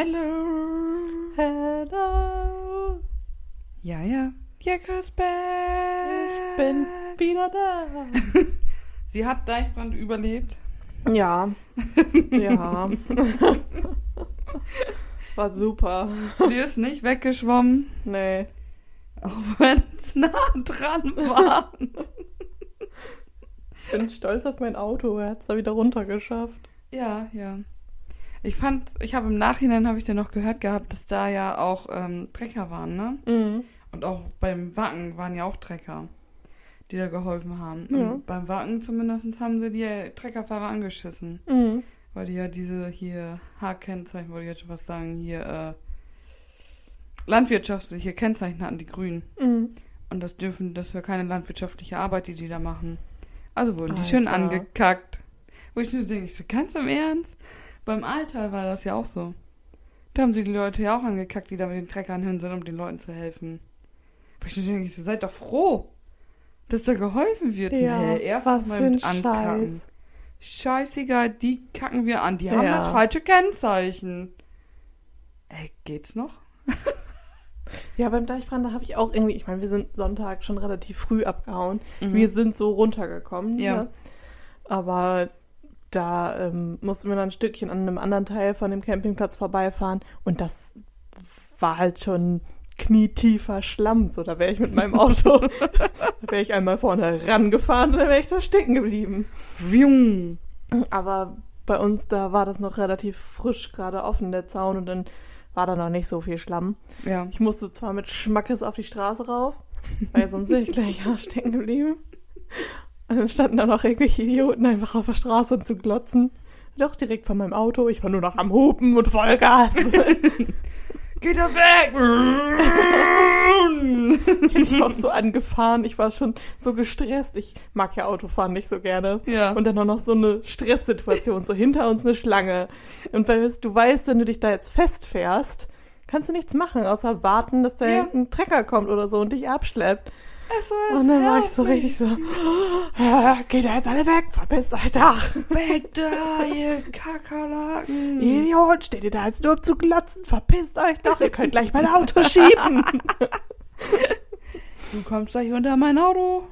Hello. Hello. Ja, ja. Jekers back. Ich bin wieder da. Sie hat Deichbrand überlebt. Ja. Ja. War super. Sie ist nicht weggeschwommen, Nee. auch wenn es nah dran war. Ich bin stolz auf mein Auto. Er hat es da wieder runtergeschafft. Ja, ja. Ich fand, ich habe im Nachhinein, habe ich dann noch gehört gehabt, dass da ja auch ähm, Trecker waren, ne? Mhm. Und auch beim Wacken waren ja auch Trecker, die da geholfen haben. Ja. Und beim Wacken zumindest haben sie die Treckerfahrer angeschissen. Mhm. Weil die ja diese hier H-Kennzeichen, wollte ich jetzt schon was sagen, hier äh, landwirtschaftliche Kennzeichen hatten, die Grünen. Mhm. Und das dürfen, das wäre keine landwirtschaftliche Arbeit, die die da machen. Also wurden die schön Alter. angekackt. Wo ich nur denke, ich so, ganz im Ernst? Beim Alltal war das ja auch so. Da haben sie die Leute ja auch angekackt, die da mit den Treckern hin sind, um den Leuten zu helfen. Ich denke, ich so, seid doch froh, dass da geholfen wird. Ja, Nee, erst was mal für ein. Scheiß. Scheißegal, die kacken wir an. Die haben Ja. das falsche Kennzeichen. Ey, geht's noch? Ja, beim Deichbrand, da habe ich auch irgendwie, ich meine, wir sind Sonntag schon relativ früh abgehauen. Mhm. Wir sind so runtergekommen. Ja. Ne? Aber da ähm, mussten wir dann ein Stückchen an einem anderen Teil von dem Campingplatz vorbeifahren. Und das war halt schon knietiefer Schlamm. So, da wäre ich mit meinem Auto, da wäre ich einmal vorne rangefahren und dann wäre ich da stecken geblieben. Aber bei uns, da war das noch relativ frisch gerade offen, der Zaun, und dann war da noch nicht so viel Schlamm. Ja. Ich musste zwar mit Schmackes auf die Straße rauf, weil sonst wäre ich gleich ja, stecken geblieben. Und dann standen da noch irgendwelche Idioten einfach auf der Straße und zu glotzen. Doch direkt von meinem Auto. Ich war nur noch am Hupen und Vollgas. Geht er weg! Hätte ich auch so angefahren. Ich war schon so gestresst. Ich mag ja Autofahren nicht so gerne. Ja. Und dann auch noch so eine Stresssituation. So hinter uns eine Schlange. Und weil du weißt, wenn du dich da jetzt festfährst, kannst du nichts machen, außer warten, dass da Ja. ein Trecker kommt oder so und dich abschleppt. SOS, Und dann war ich so richtig so, "Ah, geht da jetzt alle weg, verpisst euch doch. Weg da, ihr Kakerlaken! Idiot, steht ihr da jetzt nur um zu glotzen, verpisst euch doch, ihr könnt gleich mein Auto schieben. Du kommst gleich unter mein Auto.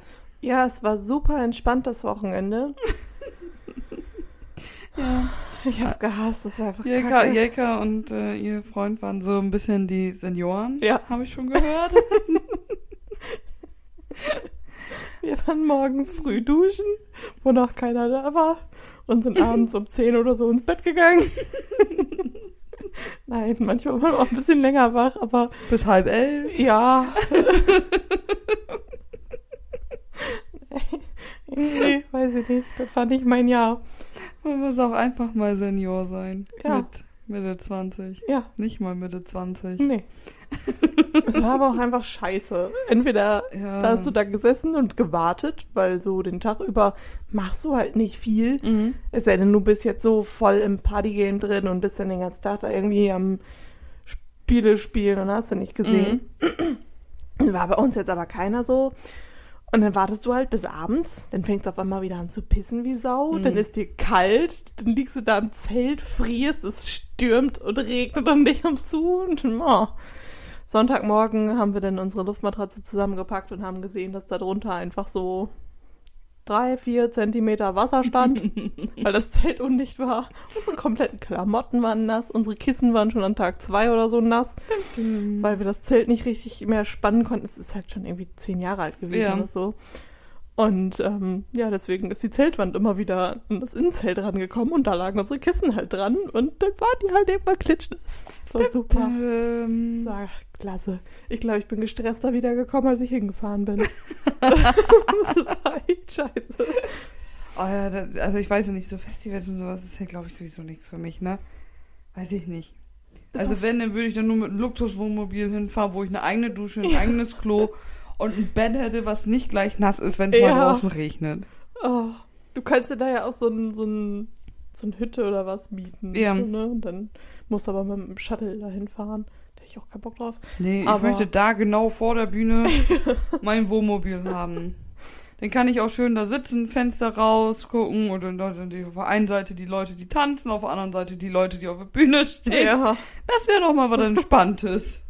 Ja, es war super entspannt das Wochenende. Ja. Ich hab's gehasst, es war einfach Jelka, kacke. Jelka und äh, ihr Freund waren so ein bisschen die Senioren. Ja. Habe ich schon gehört. Wir waren morgens früh duschen, wo noch keiner da war und sind abends um 10 oder so ins Bett gegangen. Nein, manchmal waren wir auch ein bisschen länger wach, aber Bis halb elf. ja. Irgendwie, weiß ich nicht, das war nicht mein Jahr. Man muss auch einfach mal Senior sein. Ja. Mit Mitte 20. Ja, Nicht mal Mitte 20. nee. Es war aber auch einfach scheiße. Entweder Ja. da hast du da gesessen und gewartet, weil so den Tag über machst du halt nicht viel. Mhm. Es sei denn, du bist jetzt so voll im Partygame drin und bist dann den ganzen Tag da irgendwie am Spiele spielen und hast du nicht gesehen. War bei uns jetzt aber keiner so. Und dann wartest du halt bis abends, dann fängst du auf einmal wieder an zu pissen wie Sau, Mhm. dann ist dir kalt, dann liegst du da im Zelt, frierst, es stürmt und regnet um dich um zu und oh. Sonntagmorgen haben wir dann unsere Luftmatratze zusammengepackt und haben gesehen, dass da drunter einfach so drei, vier Zentimeter Wasser stand, weil das Zelt undicht war. Unsere kompletten Klamotten waren nass, unsere Kissen waren schon an Tag zwei oder so nass, weil wir das Zelt nicht richtig mehr spannen konnten. Es ist halt schon irgendwie zehn Jahre alt gewesen Ja. oder so. Und ähm, ja, deswegen ist die Zeltwand immer wieder an das Innenzelt rangekommen und da lagen unsere Kissen halt dran und dann waren die halt immer klitschnass. Das war super. Das Ähm, war klasse. Ich glaube, ich bin gestresster wiedergekommen, als ich hingefahren bin. das war echt scheiße. oh ja, da, also ich weiß ja nicht, so Festivals und sowas ist ja, glaube ich, sowieso nichts für mich, ne? Weiß ich nicht. Also auch- wenn, dann würde ich dann nur mit einem Luxuswohnmobil hinfahren, wo ich eine eigene Dusche, ein eigenes Klo und ein Bett hätte, was nicht gleich nass ist, wenn es mal Ja. draußen regnet. Oh, du kannst dir da ja auch so ein, so ein, so ein Hütte oder was mieten. Ja. So, ne? Und dann musst du aber mit dem Shuttle dahin fahren. Ich auch keinen Bock drauf. Nee, ich Aber- möchte da genau vor der Bühne mein Wohnmobil haben. Dann kann ich auch schön da sitzen, Fenster rausgucken und dann, dann auf der einen Seite die Leute, die tanzen, auf der anderen Seite die Leute, die auf der Bühne stehen. Ja, Das wäre doch mal was Entspanntes.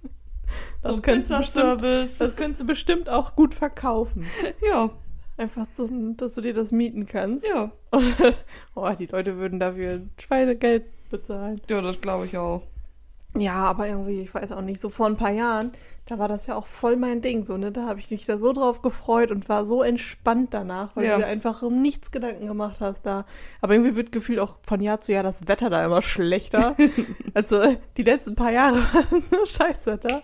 das, so könntest du bestimmt, das könntest du bestimmt auch gut verkaufen. Ja, Einfach so, dass du dir das mieten kannst. ja. oh, die Leute würden dafür Schweinegeld bezahlen. Ja, das glaube ich auch. Ja, aber irgendwie, ich weiß auch nicht, so vor ein paar Jahren, da war das ja auch voll mein Ding, so, ne? Da habe ich mich da so drauf gefreut und war so entspannt danach, weil Ja. du dir einfach um nichts Gedanken gemacht hast da. Aber irgendwie wird gefühlt auch von Jahr zu Jahr das Wetter da immer schlechter. also die letzten paar Jahre waren Scheißwetter.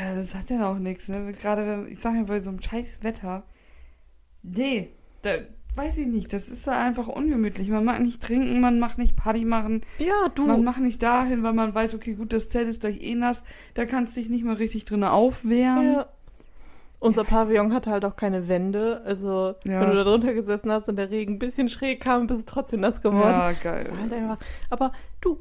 Ja, das hat ja auch nichts, ne? Gerade wenn, ich sage ja, bei so einem scheiß Wetter. Nee, da weiß ich nicht, das ist da einfach ungemütlich. Man mag nicht trinken, man mag nicht Party machen, Ja, du. man macht nicht dahin, weil man weiß, okay, gut, das Zelt ist gleich eh nass, da kannst du dich nicht mal richtig drin aufwärmen. ja. Unser Pavillon hatte halt auch keine Wände. Also, Ja. wenn du da drunter gesessen hast und der Regen ein bisschen schräg kam, bist du trotzdem nass geworden. Ja, geil. halt. Aber du,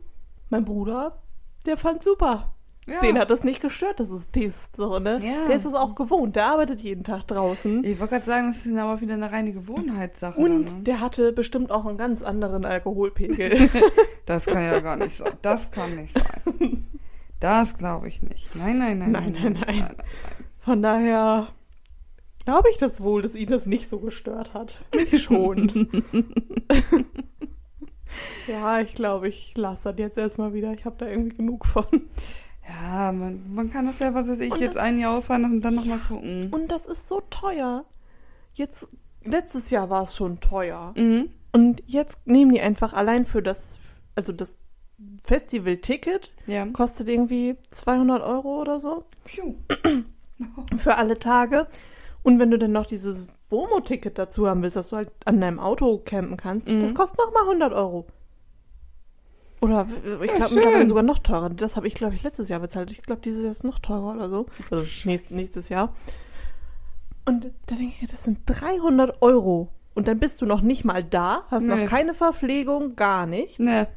mein Bruder, der fand super. Ja. Den hat das nicht gestört, dass es pisst, so, ne? Ja. Der ist es auch gewohnt, der arbeitet jeden Tag draußen. Ich wollte gerade sagen, das ist dann aber wieder eine reine Gewohnheitssache. Und dann, ne? der hatte bestimmt auch einen ganz anderen Alkoholpegel. Das kann ja gar nicht sein. Das kann nicht sein. Das glaube ich nicht. Nein, nein, nein. Nein, nein, nein. Von daher glaube ich das wohl, dass ihn das nicht so gestört hat. Mich schon. ja, ich glaube, ich lasse das jetzt erstmal wieder. Ich habe da irgendwie genug von. Ja, man, man kann das ja, was weiß ich, Und jetzt ein Jahr ausfahren und dann nochmal gucken. Und das ist so teuer. Jetzt, letztes Jahr war es schon teuer. Mhm. Und jetzt nehmen die einfach allein für das, also das Festival-Ticket Ja. kostet irgendwie 200 Euro oder so Piu. für alle Tage. Und wenn du dann noch dieses Womo-Ticket dazu haben willst, dass du halt an deinem Auto campen kannst, Mhm. das kostet nochmal 100 Euro. Oder w- ich glaube mittlerweile sogar noch teurer. Das habe ich, glaube ich, letztes Jahr bezahlt. Ich glaube, dieses Jahr ist noch teurer oder so. Also nächst, nächstes Jahr. Und da denke ich, das sind 300 Euro. Und dann bist du noch nicht mal da, hast Nee. noch keine Verpflegung, gar nichts. Ne.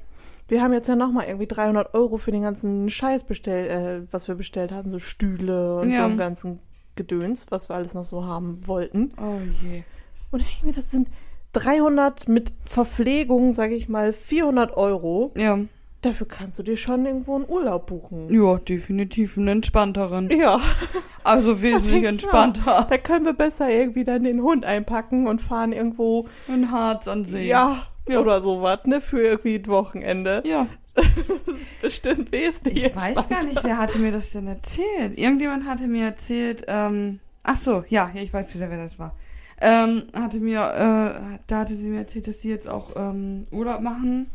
Wir haben jetzt ja nochmal irgendwie 300 Euro für den ganzen Scheiß bestellt, äh, was wir bestellt haben, so Stühle und Ja. so einen ganzen Gedöns, was wir alles noch so haben wollten. Oh je. Und dann denke ich mir, das sind 300 mit Verpflegung, sage ich mal, 400 Euro. Ja. Dafür kannst du dir schon irgendwo einen Urlaub buchen. Ja, definitiv einen entspannteren. Ja, Also wesentlich entspannter. da können wir besser irgendwie dann den Hund einpacken und fahren irgendwo, Ein Harz an See. ja, oder sowas, ne, für irgendwie ein Wochenende. Ja. Das ist bestimmt wesentlich Ich weiß gar nicht, wer hatte mir das denn erzählt? Irgendjemand hatte mir erzählt, ähm, ach so, ja, ja, ich weiß wieder, wer das war. Ähm, hatte mir, äh, da hatte sie mir erzählt, dass sie jetzt auch ähm, Urlaub machen.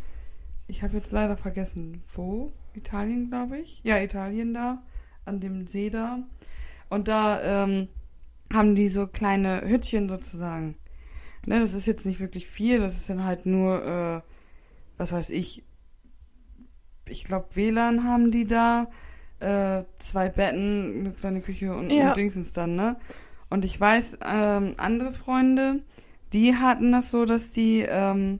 Ich habe jetzt leider vergessen, wo? Italien, glaube ich. Ja, Italien da, an dem See da. Und da ähm, haben die so kleine Hüttchen sozusagen. Ne, das ist jetzt nicht wirklich viel, das ist dann halt nur, äh, was weiß ich, ich glaube WLAN haben die da, äh, zwei Betten, eine kleine Küche und, Ja. und Dingsens dann, ne? Und ich weiß, ähm, andere Freunde, die hatten das so, dass die ähm,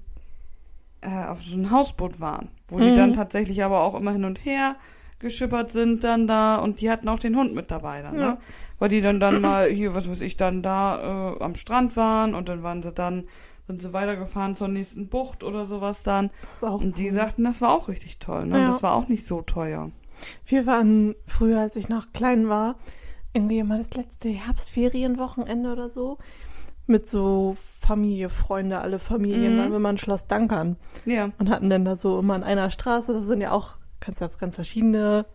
äh, auf so einem Hausboot waren, wo die Mhm. dann tatsächlich aber auch immer hin und her geschippert sind dann da und die hatten auch den Hund mit dabei dann, Ja. ne? Weil die dann dann mal hier, was weiß ich, dann da äh, am Strand waren und dann waren sie dann, sind sie weitergefahren zur nächsten Bucht oder sowas dann. Das auch Und die sagten, das war auch richtig toll, ne? Und Ja. Das war auch nicht so teuer. Wir waren früher, als ich noch klein war, irgendwie immer das letzte Herbstferienwochenende oder so, mit so Familie, Freunde, alle Familien, Mhm. waren wir mal in Schloss Dankern Ja. und hatten dann da so immer in einer Straße, das sind ja auch ganz, ganz verschiedene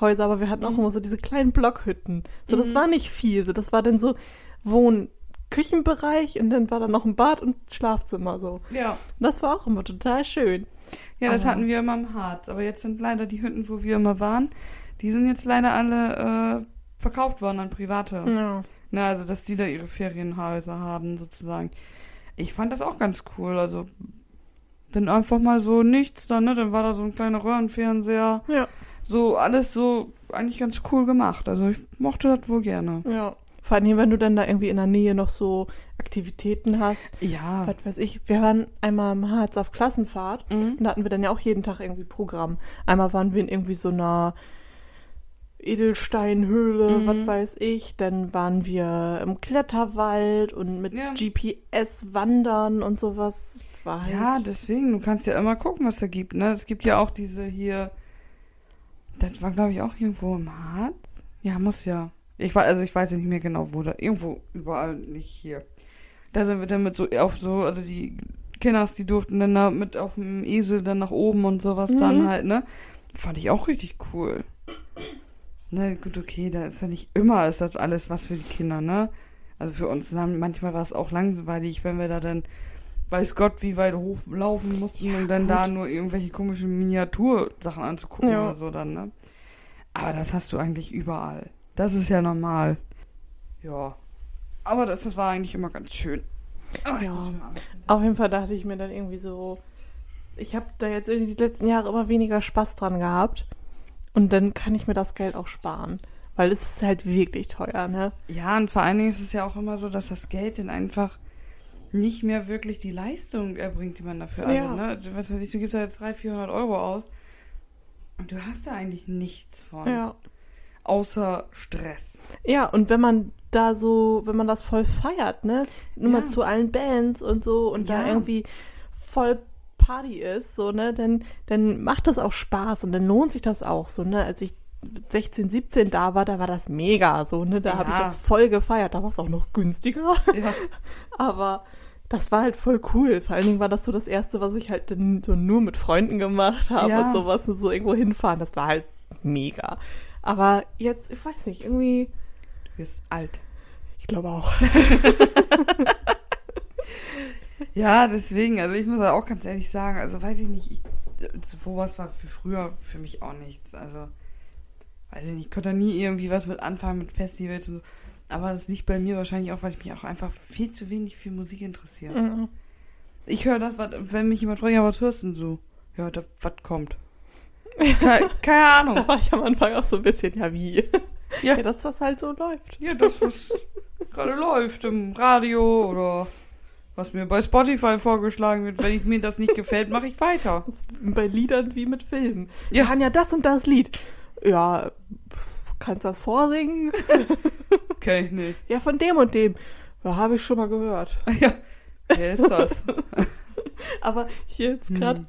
Häuser, aber wir hatten auch Mhm. immer so diese kleinen Blockhütten. So, das Mhm. war nicht viel, so, das war dann so Wohn- Küchenbereich und dann war da noch ein Bad und Schlafzimmer so. Ja. Und das war auch immer total schön. Ja, das Aber- hatten wir immer im Harz. Aber jetzt sind leider die Hütten, wo wir immer waren, die sind jetzt leider alle äh, verkauft worden an Private. Ja. Na, also, dass die da ihre Ferienhäuser haben, sozusagen. Ich fand das auch ganz cool. Also, dann einfach mal so nichts dann, ne? Dann war da so ein kleiner Röhrenfernseher. Ja. So, alles so eigentlich ganz cool gemacht. Also, ich mochte das wohl gerne. Ja. Vor allem, wenn du dann da irgendwie in der Nähe noch so Aktivitäten hast. Ja. Was weiß ich, wir waren einmal im Harz auf Klassenfahrt Mhm. und da hatten wir dann ja auch jeden Tag irgendwie Programm. Einmal waren wir in irgendwie so einer Edelsteinhöhle, Mhm. was weiß ich. Dann waren wir im Kletterwald und mit Ja. GPS wandern und sowas. War halt Ja, deswegen, du kannst ja immer gucken, was da gibt, ne? Es gibt ja auch diese hier, das war glaube ich auch irgendwo im Harz. Ja, muss ja. Ich weiß, also ich weiß nicht mehr genau, wo da, irgendwo, überall, nicht hier. Da sind wir dann mit so, auf so, also die Kinders, die durften dann da mit auf dem Esel dann nach oben und sowas dann Mhm. halt, ne? Fand ich auch richtig cool. Na gut, okay, da ist ja nicht immer, ist das alles was für die Kinder, ne? Also für uns, manchmal war es auch langweilig, wenn wir da dann, weiß Gott, wie weit hochlaufen mussten, um dann gut. da nur irgendwelche komischen Miniatursachen anzugucken Ja. oder so dann, ne? Aber das hast du eigentlich überall. Das ist ja normal. Ja. Aber das, das war eigentlich immer ganz schön. Ach, Ja. Auf jeden Fall dachte ich mir dann irgendwie so, ich habe da jetzt irgendwie die letzten Jahre immer weniger Spaß dran gehabt. Und dann kann ich mir das Geld auch sparen. Weil es ist halt wirklich teuer, ne? Ja, und vor allen Dingen ist es ja auch immer so, dass das Geld dann einfach nicht mehr wirklich die Leistung erbringt, die man dafür Ja. also, ne? Du- Was weiß ich, du gibst da jetzt 300, 400 Euro aus und du hast da eigentlich nichts von. Ja. Außer Stress. Ja, und wenn man da so, wenn man das voll feiert, ne? Nur Ja. mal zu allen Bands und so und da Ja. irgendwie voll Party ist, so, ne, dann, dann macht das auch Spaß und dann lohnt sich das auch, so, ne? Als ich 16, 17 da war, da war das mega, so, ne? Da habe ich Ja. das voll gefeiert. Da war es auch noch günstiger. Ja. Aber das war halt voll cool. Vor allen Dingen war das so das erste, was ich halt dann so nur mit Freunden gemacht habe Ja. und sowas und so irgendwo hinfahren. Das war halt mega. Aber jetzt, ich weiß nicht, irgendwie, Du bist alt. ich glaube auch. Ja, deswegen, also ich muss ja auch ganz ehrlich sagen, also weiß ich nicht, ich, sowas war für früher für mich auch nichts. Also, weiß ich nicht, ich konnte da nie irgendwie was mit anfangen mit Festivals und so. Aber das liegt bei mir wahrscheinlich auch, weil ich mich auch einfach viel zu wenig für Musik interessiere. Mhm. Ich höre das, was, wenn mich jemand fragt, ja, was hörst du denn so? Ja, da, was kommt? Keine, keine Da Ahnung. war ich am Anfang auch so ein bisschen, ja, wie? Ja. Ja, das, was halt so läuft. Ja, das, was gerade läuft im Radio oder was mir bei Spotify vorgeschlagen wird. Wenn ich, mir das nicht gefällt, mache ich weiter. Bei Liedern wie mit Filmen. Ja. Ja, kann ja das und das Lied. Ja, kannst das vorsingen? Okay, nee. Ja, von dem und dem. Ja, habe ich schon mal gehört. Ja, wer ist das? Aber hier jetzt Hm. gerade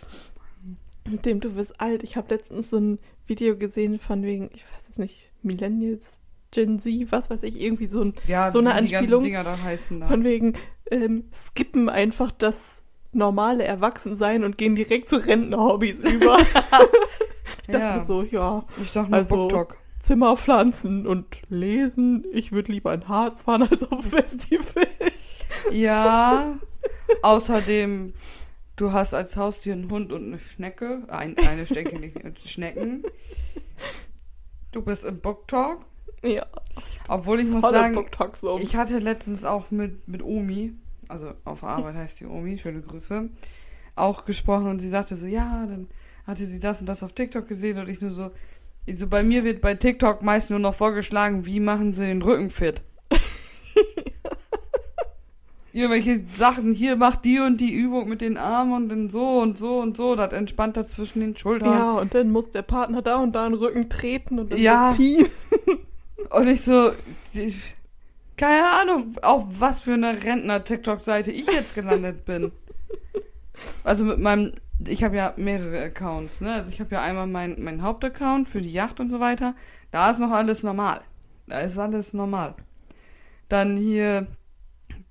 mit dem du bist alt. Ich habe letztens so ein Video gesehen von wegen, ich weiß es nicht, Millennials, Gen Z, was weiß ich, irgendwie so ein Ja, So eine Anspielung Dinger da heißen von wegen ähm, skippen einfach das normale Erwachsensein und gehen direkt zu Rentnerhobbys über. ich dachte ja, so, ja, ich sag nur also- BookTok. Zimmer pflanzen und lesen. Ich würde lieber in Harz fahren als auf Festival. Ja, außerdem, du hast als Haustier einen Hund und eine Schnecke. Ein, eine Schnecke, nicht Schnecken. Du bist im BookTok. Ja, Obwohl ich muss sagen. Ich hatte letztens auch mit, mit Omi, also auf Arbeit heißt die Omi, schöne Grüße, auch gesprochen und sie sagte so, ja, dann hatte sie das und das auf TikTok gesehen und ich nur so, ich so bei mir wird bei TikTok meist nur noch vorgeschlagen, wie machen sie den Rücken fit. Irgendwelche Sachen, hier macht die und die Übung mit den Armen und dann so und so und so, das entspannt das zwischen den Schultern. Ja, und dann muss der Partner da und da den Rücken treten und dann Ja. ziehen. Und ich so, ich, keine Ahnung, auf was für eine Rentner-TikTok-Seite ich jetzt gelandet bin. Also mit meinem, ich habe ja mehrere Accounts, ne? Also ich habe ja einmal meinen mein Hauptaccount für die Yacht und so weiter. Da ist noch alles normal. Da ist alles normal. Dann hier,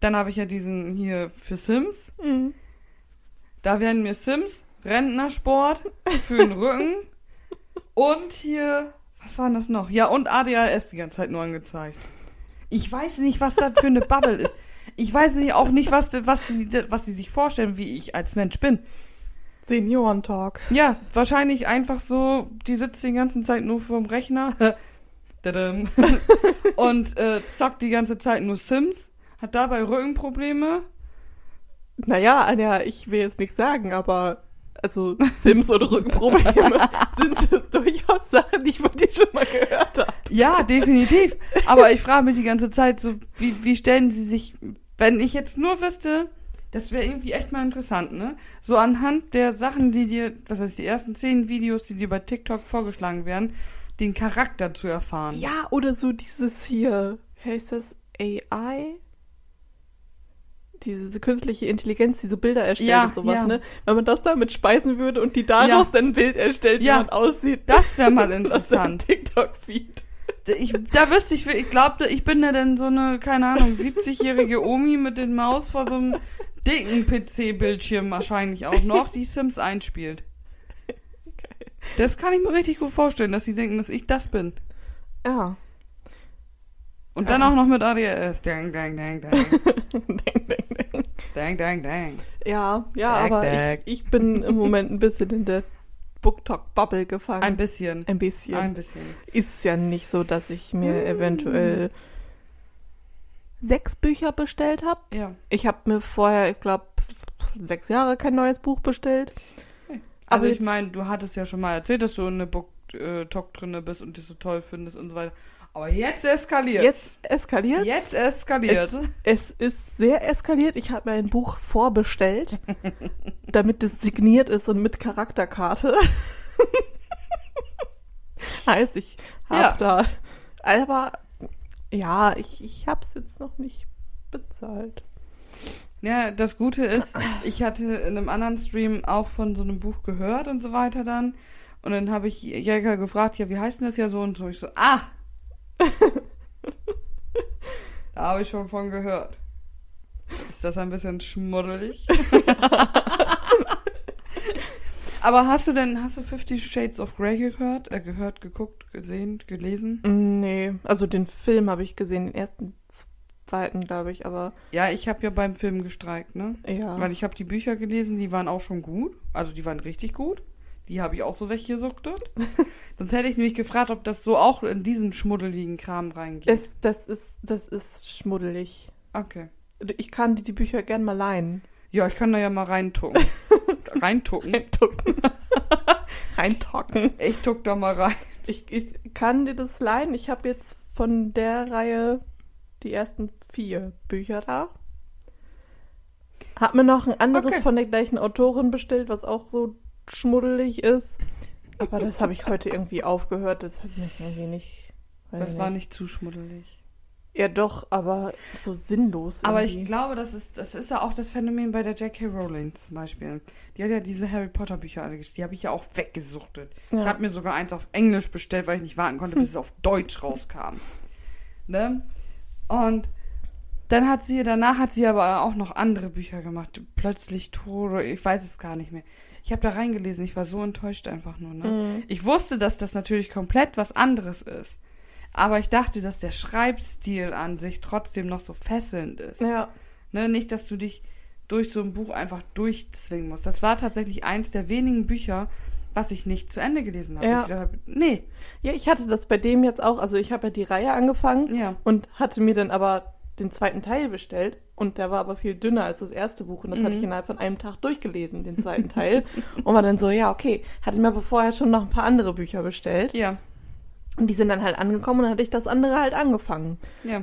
dann habe ich ja diesen hier für Sims. Mhm. Da werden mir Sims, Rentnersport für den Rücken und hier, was war denn das noch? Ja, und ADHS die ganze Zeit nur angezeigt. Ich weiß nicht, was das für eine Bubble ist. Ich weiß nicht, auch nicht, was, was, sie, was sie sich vorstellen, wie ich als Mensch bin. Seniorentalk. Ja, wahrscheinlich einfach so, die sitzt die ganze Zeit nur vorm Rechner und äh, zockt die ganze Zeit nur Sims, hat dabei Rückenprobleme. Naja, Anja, ich will jetzt nichts sagen, aber also Sims oder Rückenprobleme sind durchaus Sachen, die ich von dir schon mal gehört habe. Ja, definitiv. Aber ich frage mich die ganze Zeit so, wie, wie stellen sie sich, wenn ich jetzt nur wüsste, das wäre irgendwie echt mal interessant, ne? So anhand der Sachen, die dir, was heißt die ersten zehn Videos, die dir bei TikTok vorgeschlagen werden, den Charakter zu erfahren. Ja, oder so dieses hier, heißt das? AI? Diese künstliche Intelligenz, die so Bilder erstellt Ja, und sowas, ja. ne? Wenn man das damit speisen würde und die daraus Ja. dann ein Bild erstellt, wie man aussieht. Das wäre mal interessant. TikTok-Feed. Ich, da wüsste ich, ich glaube, ich bin ja dann so eine, keine Ahnung, 70-jährige Omi mit den Maus vor so einem dicken PC-Bildschirm wahrscheinlich auch noch, die Sims einspielt. Das kann ich mir richtig gut vorstellen, dass sie denken, dass ich das bin. Ja. Und dann Ja. auch noch mit ADS. Dang, dang, dang, dang. ding, ding, ding. dang, dang, dang. Ja, ja, Dag, aber dag. ich, ich bin im Moment ein bisschen in der BookTok-Bubble gefangen. Ein bisschen. Ein bisschen. Ein bisschen. Ist ja nicht so, dass ich mir eventuell sechs Bücher bestellt habe. Ja. Ich habe mir vorher, ich glaube, sechs Jahre kein neues Buch bestellt. Also Aber ich meine, du hattest ja schon mal erzählt, dass du in eine Book-Talk drinne bist und das so toll findest und so weiter. Aber jetzt eskaliert. Jetzt eskaliert. Jetzt eskaliert. Es, es ist sehr eskaliert. Ich habe mir ein Buch vorbestellt, damit es signiert ist und mit Charakterkarte. heißt, ich habe Ja. da. Aber ja, ich, ich habe es jetzt noch nicht bezahlt. Ja, das Gute ist, ich hatte in einem anderen Stream auch von so einem Buch gehört und so weiter dann. Und dann habe ich Jäger gefragt, ja, wie heißt denn das ja so und so? Ich so, ah! da habe ich schon von gehört. Ist das ein bisschen schmuddelig? Aber hast du denn, hast du Fifty Shades of Grey gehört? Äh, gehört, geguckt, gesehen, gelesen? Nee, also den Film habe ich gesehen, den ersten, zweiten, glaube ich, aber Ja, ich habe ja beim Film gestreikt, ne? ja. Weil ich habe die Bücher gelesen, die waren auch schon gut. Also die waren richtig gut. Die habe ich auch so weggesuchtet. Sonst hätte ich nämlich gefragt, ob das so auch in diesen schmuddeligen Kram reingeht. Das, das, ist, das ist schmuddelig. okay. Ich kann die, die Bücher gern mal leihen. Ja, ich kann da ja mal reintucken. reintucken. Reintucken. Reintocken. Ich tuck da mal rein. Ich, ich kann dir das leihen. Ich habe jetzt von der Reihe die ersten vier Bücher da. Hab mir noch ein anderes Okay. von der gleichen Autorin bestellt, was auch so schmuddelig ist. Aber das habe ich heute irgendwie aufgehört. Das hat mich irgendwie nicht. Das war nicht zu schmuddelig. Ja, doch, aber so sinnlos. Aber irgendwie. ich glaube, das ist, das ist ja auch das Phänomen bei der J.K. Rowling zum Beispiel. Die hat ja diese Harry Potter Bücher alle geschrieben. Die habe ich ja auch weggesuchtet. Ja. Ich habe mir sogar eins auf Englisch bestellt, weil ich nicht warten konnte, bis es auf Deutsch rauskam. Ne? Und dann hat sie, danach hat sie aber auch noch andere Bücher gemacht. Plötzlich Tore, ich weiß es gar nicht mehr. Ich habe da reingelesen, ich war so enttäuscht einfach nur. Ne? Mhm. Ich wusste, dass das natürlich komplett was anderes ist. Aber ich dachte, dass der Schreibstil an sich trotzdem noch so fesselnd ist. Ja. Ne? Nicht, dass du dich durch so ein Buch einfach durchzwingen musst. Das war tatsächlich eins der wenigen Bücher, was ich nicht zu Ende gelesen habe. Ja. Ich habe, nee, Ja, ich hatte das bei dem jetzt auch. Also ich habe ja die Reihe angefangen ja. und hatte mir dann aber den zweiten Teil bestellt und der war aber viel dünner als das erste Buch und das hatte ich Mhm. innerhalb von einem Tag durchgelesen, den zweiten Teil und war dann so, ja, okay, hatte mir aber vorher schon noch ein paar andere Bücher bestellt Ja, und die sind dann halt angekommen und dann hatte ich das andere halt angefangen. ja.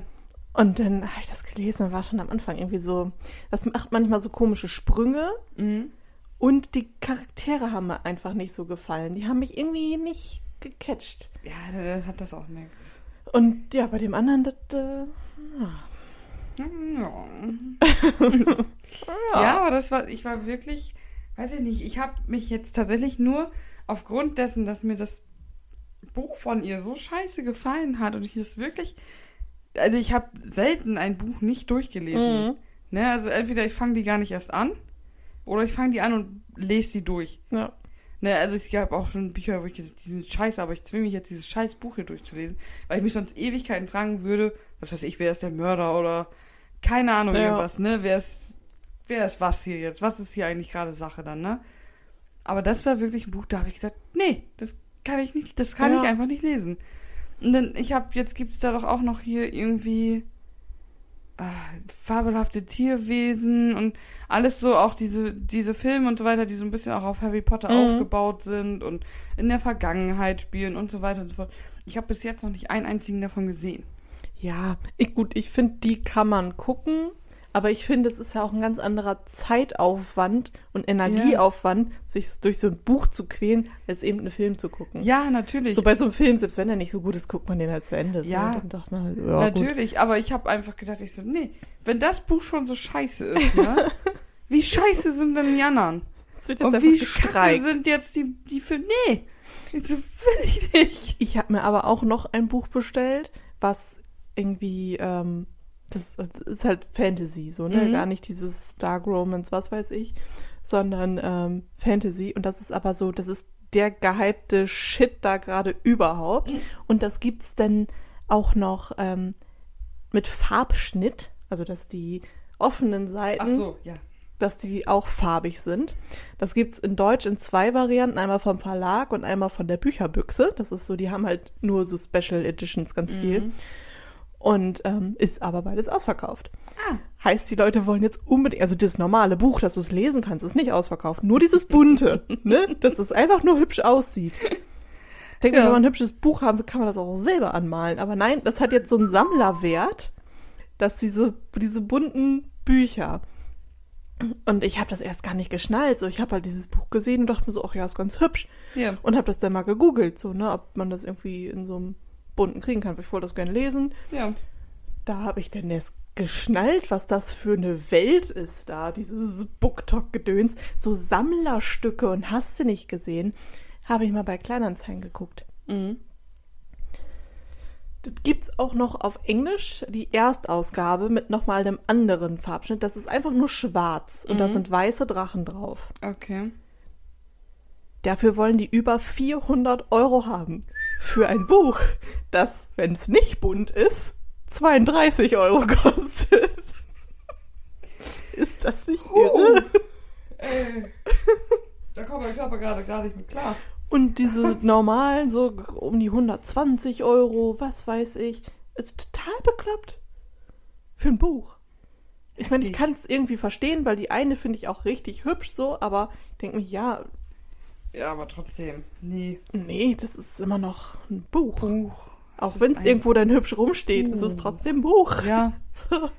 Und dann habe ich das gelesen und war schon am Anfang irgendwie so, das macht manchmal so komische Sprünge Mhm. und die Charaktere haben mir einfach nicht so gefallen. Die haben mich irgendwie nicht gecatcht. Ja, das hat das auch nichts. Und ja, bei dem anderen, das, äh, Ja. ja, aber das war, ich war wirklich, weiß ich nicht, ich habe mich jetzt tatsächlich nur aufgrund dessen, dass mir das Buch von ihr so scheiße gefallen hat und ich es wirklich, also ich habe selten ein Buch nicht durchgelesen. Mhm. Ne, also entweder ich fange die gar nicht erst an oder ich fange die an und lese die durch. ja. Ne, also ich habe auch schon Bücher, wo ich die sind scheiße, aber ich zwinge mich jetzt dieses scheiß Buch hier durchzulesen, weil ich mich sonst Ewigkeiten fragen würde, was weiß ich, wer ist der Mörder oder keine Ahnung, Ja. irgendwas, ne? Wer ist, wer ist was hier jetzt? Was ist hier eigentlich gerade Sache dann, ne? Aber das war wirklich ein Buch, da habe ich gesagt, nee, das kann ich nicht, das kann Ja. ich einfach nicht lesen. Und dann, ich habe, jetzt gibt's da doch auch noch hier irgendwie ah, fabelhafte Tierwesen und alles so, auch diese, diese Filme und so weiter, die so ein bisschen auch auf Harry Potter Mhm. aufgebaut sind und in der Vergangenheit spielen und so weiter und so fort. Ich habe bis jetzt noch nicht einen einzigen davon gesehen. Ja, ich, gut, ich finde, die kann man gucken, Aber ich finde, es ist ja auch ein ganz anderer Zeitaufwand und Energieaufwand, sich durch so ein Buch zu quälen, als eben einen Film zu gucken. Ja, natürlich. So bei so einem Film, selbst wenn er nicht so gut ist, guckt man den halt zu Ende. So. Ja. Und dann dachte man, halt, ja, gut. Natürlich, aber ich habe einfach gedacht, ich so, nee, wenn das Buch schon so scheiße ist, ne? wie scheiße sind denn die anderen? Es wird jetzt Und wie scheiße sind jetzt die, die Filme? Nee, so, will ich nicht. Ich habe mir aber auch noch ein Buch bestellt, was irgendwie, ähm, das, das ist halt Fantasy, so, ne? Mhm. Gar nicht dieses Dark Romance, was weiß ich, sondern ähm, Fantasy. Und das ist aber so, das ist der gehypte Shit da gerade überhaupt. Und das gibt's dann auch noch ähm, mit Farbschnitt, also dass die offenen Seiten so, ja. dass die auch farbig sind. Das gibt's in Deutsch in zwei Varianten, einmal vom Verlag und einmal von der Bücherbüchse. Das ist so, die haben halt nur so Special Editions ganz viel. Und ähm, ist aber beides ausverkauft. Ah. Heißt, die Leute wollen jetzt unbedingt, also das normale Buch, dass du es lesen kannst, ist nicht ausverkauft. Nur dieses bunte, ne? Dass es einfach nur hübsch aussieht. Ich denke, Ja. wenn man ein hübsches Buch haben will, kann man das auch selber anmalen. Aber nein, das hat jetzt so einen Sammlerwert, dass diese, diese bunten Bücher. Und ich habe das erst gar nicht geschnallt. So, ich habe halt dieses Buch gesehen und dachte mir so, ach ja, ist ganz hübsch. Ja. Und habe das dann mal gegoogelt, so, ne, ob man das irgendwie in so einem bunten kriegen kann. Ich wollte das gerne lesen. Ja. Da habe ich dann erst geschnallt, was das für eine Welt ist da, dieses BookTok-Gedöns. So Sammlerstücke und hast du nicht gesehen. Habe ich mal bei Kleinanzeigen geguckt. Mhm. Das gibt's auch noch auf Englisch, die Erstausgabe mit nochmal einem anderen Farbschnitt. Das ist einfach nur schwarz und da Mhm. sind weiße Drachen drauf. Okay. Dafür wollen die über 400 Euro haben. Für ein Buch, das, wenn es nicht bunt ist, 32 Euro kostet. Ist das nicht irre? Ey. Da kommt mein Körper gerade gar nicht mit klar. Und diese normalen, so um die 120 Euro, was weiß ich, ist total bekloppt. Für ein Buch. Ich meine, ich kann es irgendwie verstehen, weil die eine finde ich auch richtig hübsch so, aber ich denke mir, ja, Ja, aber trotzdem. Nee. nee, das ist immer noch ein Buch. Buch. Auch wenn es irgendwo dann hübsch rumsteht, ist es Uh. trotzdem ein Buch. Ja. So.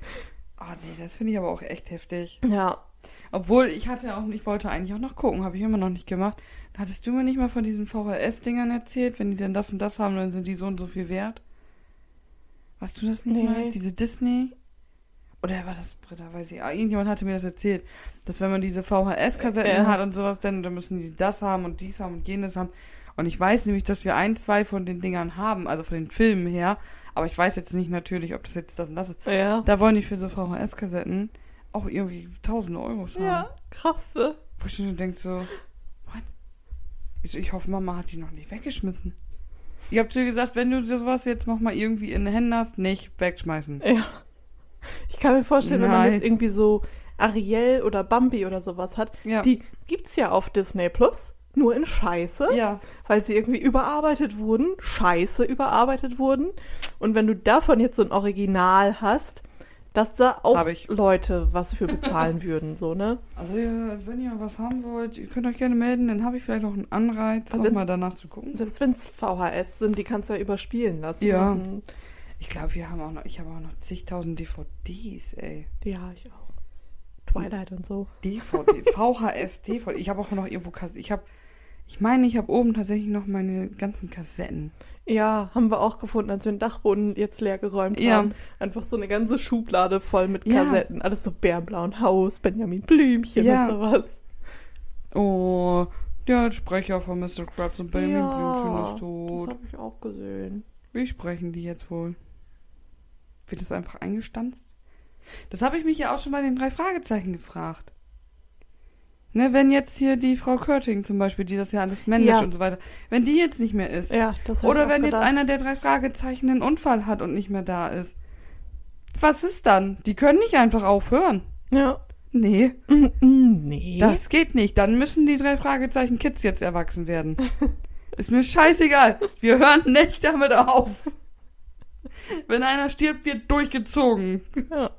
Ah, nee, das finde ich aber auch echt heftig. Ja. Obwohl, ich hatte auch, ich wollte eigentlich auch noch gucken, habe ich immer noch nicht gemacht. Hattest du mir nicht mal von diesen VHS-Dingern erzählt? Wenn die denn das und das haben, dann sind die so und so viel wert? Weißt du das nicht Nee. mal? Diese Disney? Oder war das Britta? Weiß ich. Ah, Irgendjemand hatte mir das erzählt. Dass wenn man diese VHS-Kassetten Ja. hat und sowas, dann, dann müssen die das haben und dies haben und jenes haben. Und ich weiß nämlich, dass wir ein, zwei von den Dingern haben, also von den Filmen her. Aber ich weiß jetzt nicht natürlich, ob das jetzt das und das ist. Ja. Da wollen die für so VHS-Kassetten auch irgendwie tausende Euros haben. Ja, krass. ne? Wo ich schon denke so, what? Ich, so, ich hoffe, Mama hat die noch nicht weggeschmissen. Ihr habt zu ihr gesagt, wenn du sowas jetzt noch mal irgendwie in den Händen hast, nicht wegschmeißen. Ja. Ich kann mir vorstellen, wenn man Nein. jetzt irgendwie so Ariel oder Bambi oder sowas hat, Ja. die gibt's ja auf Disney Plus, nur in Scheiße, Ja. weil sie irgendwie überarbeitet wurden, Scheiße überarbeitet wurden. Und wenn du davon jetzt so ein Original hast, dass da auch. Leute was für bezahlen würden, so, ne? Also ja, wenn ihr was haben wollt, ihr könnt euch gerne melden, dann habe ich vielleicht noch einen Anreiz, Also- noch mal danach zu gucken. Selbst wenn es VHS sind, die kannst du ja überspielen lassen. Ja. Und, Ich glaube, wir haben auch noch, ich habe auch noch zigtausend DVDs, ey. ja, ich auch. Twilight und so. DVD, VHS, DVD. Ich habe auch noch irgendwo Kassetten. Ich habe, ich meine, ich habe oben tatsächlich noch meine ganzen Kassetten. Ja, haben wir auch gefunden, als wir den Dachboden jetzt leer geräumt Ja. haben. Einfach so eine ganze Schublade voll mit Ja. Kassetten. Alles so Bärenblauen Haus, Benjamin Blümchen Ja. und sowas. Oh, der Sprecher von Mr. Krabs und Benjamin ja, Blümchen ist das tot. habe ich auch gesehen. Wie sprechen die jetzt wohl? Wird das einfach eingestanzt? Das habe ich mich ja auch schon bei den drei Fragezeichen gefragt. Ne, wenn jetzt hier die Frau Körting zum Beispiel, die das ja alles männlich Ja. und so weiter, wenn die jetzt nicht mehr ist. Ja, das Oder wenn jetzt gedacht. einer der drei Fragezeichen einen Unfall hat und nicht mehr da ist. Was ist dann? Die können nicht einfach aufhören. Ja. Nee, Nee. das geht nicht. Dann müssen die drei Fragezeichen Kids jetzt erwachsen werden. Ist mir scheißegal. Wir hören nicht damit auf. Wenn einer stirbt, wird durchgezogen. ja.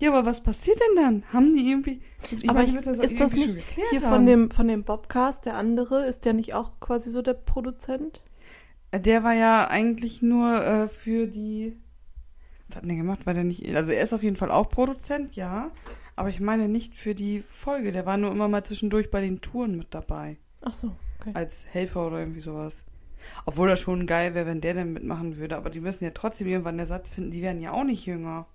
Ja, aber was passiert denn dann? Haben die irgendwie. Ich Aber meine, ich, müssen ist das nicht hier haben. von dem, von dem Bobcast, der andere, ist der nicht auch quasi so der Produzent? Der war ja eigentlich nur äh, für die. Was hat denn der gemacht? War der nicht. Also er ist auf jeden Fall auch Produzent, ja. Aber ich meine nicht für die Folge. Der war nur immer mal zwischendurch bei den Touren mit dabei. Ach so, okay. Als Helfer oder irgendwie sowas. Obwohl das schon geil wäre, wenn der denn mitmachen würde. Aber die müssen ja trotzdem irgendwann einen Ersatz finden. Die werden ja auch nicht jünger.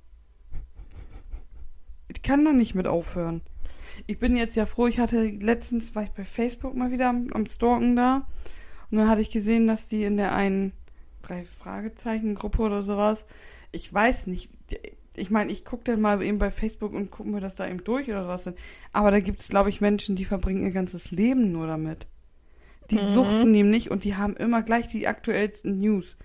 Ich kann da nicht mit aufhören. Ich bin jetzt ja froh, ich hatte letztens, war ich bei Facebook mal wieder am, am Stalken da. Und dann hatte ich gesehen, dass die in der einen drei Fragezeichen Gruppe oder sowas, ich weiß nicht, ich meine, ich gucke dann mal eben bei Facebook und gucke mir das da eben durch oder sowas. Aber da gibt es, glaube ich, Menschen, die verbringen ihr ganzes Leben nur damit. Die Mhm. suchten nämlich und die haben immer gleich die aktuellsten News.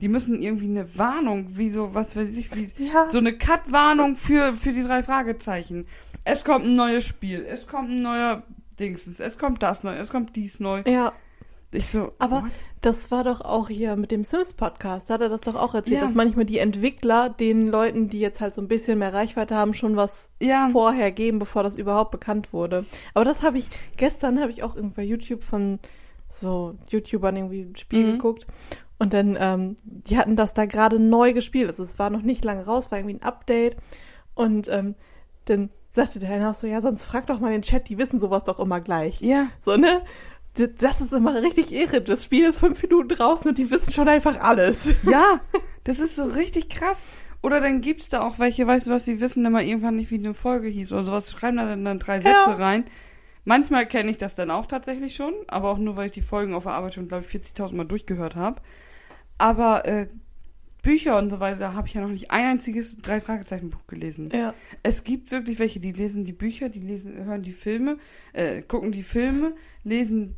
Die müssen irgendwie eine Warnung, wie so, was weiß ich, wie, Ja. so eine Cut-Warnung für, für die drei Fragezeichen. Es kommt ein neues Spiel, es kommt ein neuer Dingsens, es kommt das neu, es kommt dies neu. Ja, Ich so, aber what? das war doch auch hier mit dem Sims-Podcast, da hat er das doch auch erzählt, Ja. dass manchmal die Entwickler den Leuten, die jetzt halt so ein bisschen mehr Reichweite haben, schon was ja, vorher geben, bevor das überhaupt bekannt wurde. Aber das habe ich, gestern habe ich auch irgendwie bei YouTube von so YouTubern irgendwie ein Spiel Mhm. geguckt. Und dann, ähm, die hatten das da gerade neu gespielt. Also es war noch nicht lange raus, war irgendwie ein Update. Und ähm, dann sagte der eine auch so, ja, sonst frag doch mal den Chat, die wissen sowas doch immer gleich. ja, So, ne? Das ist immer richtig irre. Das Spiel ist fünf Minuten draußen und die wissen schon einfach alles. ja, das ist so richtig krass. Oder dann gibt's da auch welche, weißt du was, die wissen immer irgendwann nicht, wie eine Folge hieß oder sowas, schreiben da dann, dann drei Sätze Ja. rein. Manchmal kenne ich das dann auch tatsächlich schon, aber auch nur, weil ich die Folgen auf der Arbeit schon, glaube ich, 40.000 Mal durchgehört habe. Aber äh, Bücher und so weiter habe ich ja noch nicht ein einziges Drei-Fragezeichen-Buch gelesen. Ja. Es gibt wirklich welche, die lesen die Bücher, die lesen, hören die Filme, äh, gucken die Filme, lesen,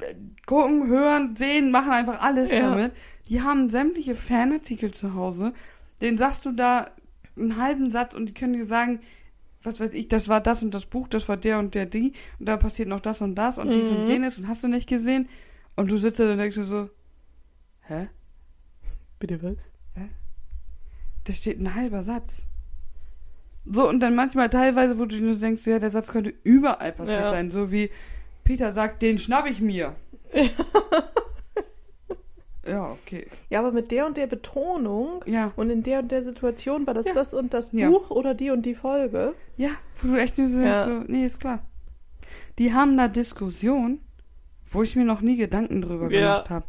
äh, gucken, hören, sehen, machen einfach alles Ja. damit. Die haben sämtliche Fanartikel zu Hause. Den sagst du da einen halben Satz und die können dir sagen, was weiß ich, das war das und das Buch, das war der und der die und da passiert noch das und das und dies und Mhm. jenes und hast du nicht gesehen und du sitzt da und denkst du so, hä? Bitte was? Da steht ein halber Satz. So, und dann manchmal teilweise, wo du nur denkst, ja, der Satz könnte überall passiert Ja. sein. So wie Peter sagt, den schnapp ich mir. ja, okay. Ja, aber mit der und der Betonung Ja, und in der und der Situation war das Ja. das und das Ja. Buch oder die und die Folge. ja, wo du echt nur so Ja. so, nee, ist klar. Die haben da Diskussion, wo ich mir noch nie Gedanken drüber Ja. gemacht habe.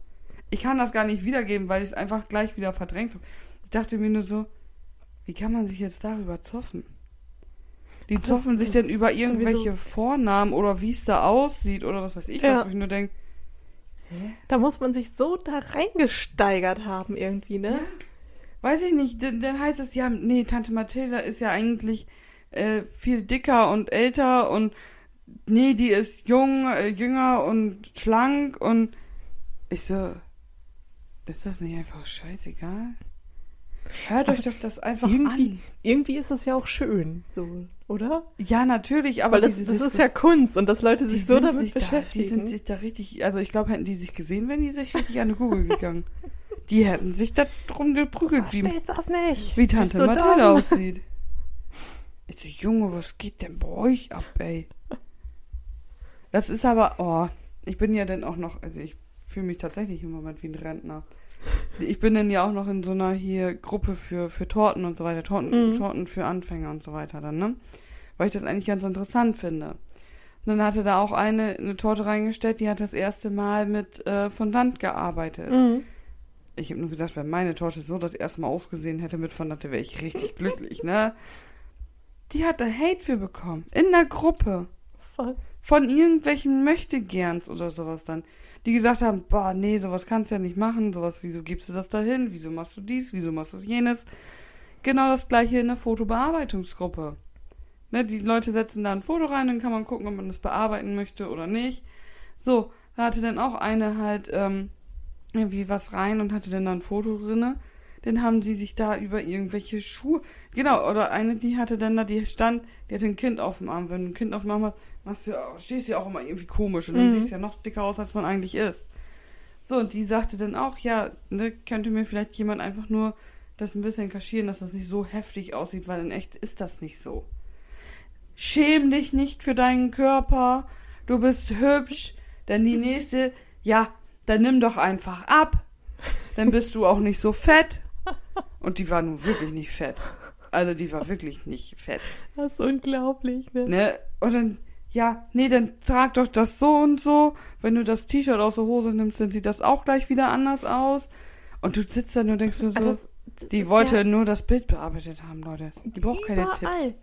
Ich kann das gar nicht wiedergeben, weil ich es einfach gleich wieder verdrängt habe. Ich dachte mir nur so, wie kann man sich jetzt darüber zoffen? Die Aber zoffen sich denn über irgendwelche sowieso- Vornamen oder wie es da aussieht oder was weiß ich Ja. was, wo ich nur denke, Da muss man sich so da reingesteigert haben irgendwie, ne? weiß ich nicht, dann, dann heißt es ja, nee, Tante Mathilda ist ja eigentlich äh, viel dicker und älter und nee, die ist jung, äh, jünger und schlank und ich so, ist das nicht einfach scheißegal? Hört euch doch das einfach Irgendwie, an. irgendwie ist das ja auch schön, so, oder? Ja, natürlich, aber das, diese das ist ja Kunst und dass Leute sich so damit sich da, beschäftigen. Die sind sich da richtig, also ich glaube, hätten die sich gesehen, wären die sich richtig an die Kugel gegangen. Die hätten sich da drum geprügelt, wie, das nicht? wie Tante du Mathilda dumm? aussieht. Ich so, Junge, was geht denn bei euch ab, ey? Das ist aber, oh, ich bin ja dann auch noch, also ich fühle mich tatsächlich im Moment wie ein Rentner. Ich bin dann ja auch noch in so einer hier Gruppe für, für Torten und so weiter, Torten, Mhm. Torten für Anfänger und so weiter dann, ne? Weil ich das eigentlich ganz interessant finde. Und dann hatte da auch eine, eine Torte reingestellt, die hat das erste Mal mit äh, Fondant gearbeitet. Mhm. Ich habe nur gesagt, wenn meine Torte so das erste Mal ausgesehen hätte mit Fondant, wäre ich richtig glücklich, ne? Die hat da Hate für bekommen. In der Gruppe. Was? Von irgendwelchen Möchtegerns oder sowas dann. Die gesagt haben, boah, nee, sowas kannst du ja nicht machen. Sowas, wieso gibst du das dahin? Wieso machst du dies? Wieso machst du jenes? Genau das gleiche in der Fotobearbeitungsgruppe. Ne, die Leute setzen da ein Foto rein, dann kann man gucken, ob man das bearbeiten möchte oder nicht. So, da hatte dann auch eine halt ähm, irgendwie was rein und hatte dann da ein Foto drinne. Dann haben sie sich da über irgendwelche Schuhe. Genau, oder eine, die hatte dann da, die stand, die hatte ein Kind auf dem Arm. Wenn du ein Kind auf dem Arm hast, machst du, ja- stehst du ja auch immer irgendwie komisch und dann Mhm. siehst du ja noch dicker aus, als man eigentlich ist. So, und die sagte dann auch, ja, ne, könnte mir vielleicht jemand einfach nur das ein bisschen kaschieren, dass das nicht so heftig aussieht, weil in echt ist das nicht so. Schäm dich nicht für deinen Körper, du bist hübsch, denn die nächste, ja, dann nimm doch einfach ab, dann bist du auch nicht so fett Und die war nun wirklich nicht fett. Also die war wirklich nicht fett. Das ist unglaublich, ne? Ne? Und dann, ja, nee, dann trag doch das so und so. Wenn du das T-Shirt aus der Hose nimmst, dann sieht das auch gleich wieder anders aus. Und du sitzt da nur und denkst nur so, Also das- das die wollte ja nur das Bild bearbeitet haben, Leute. Die braucht keine Tipps.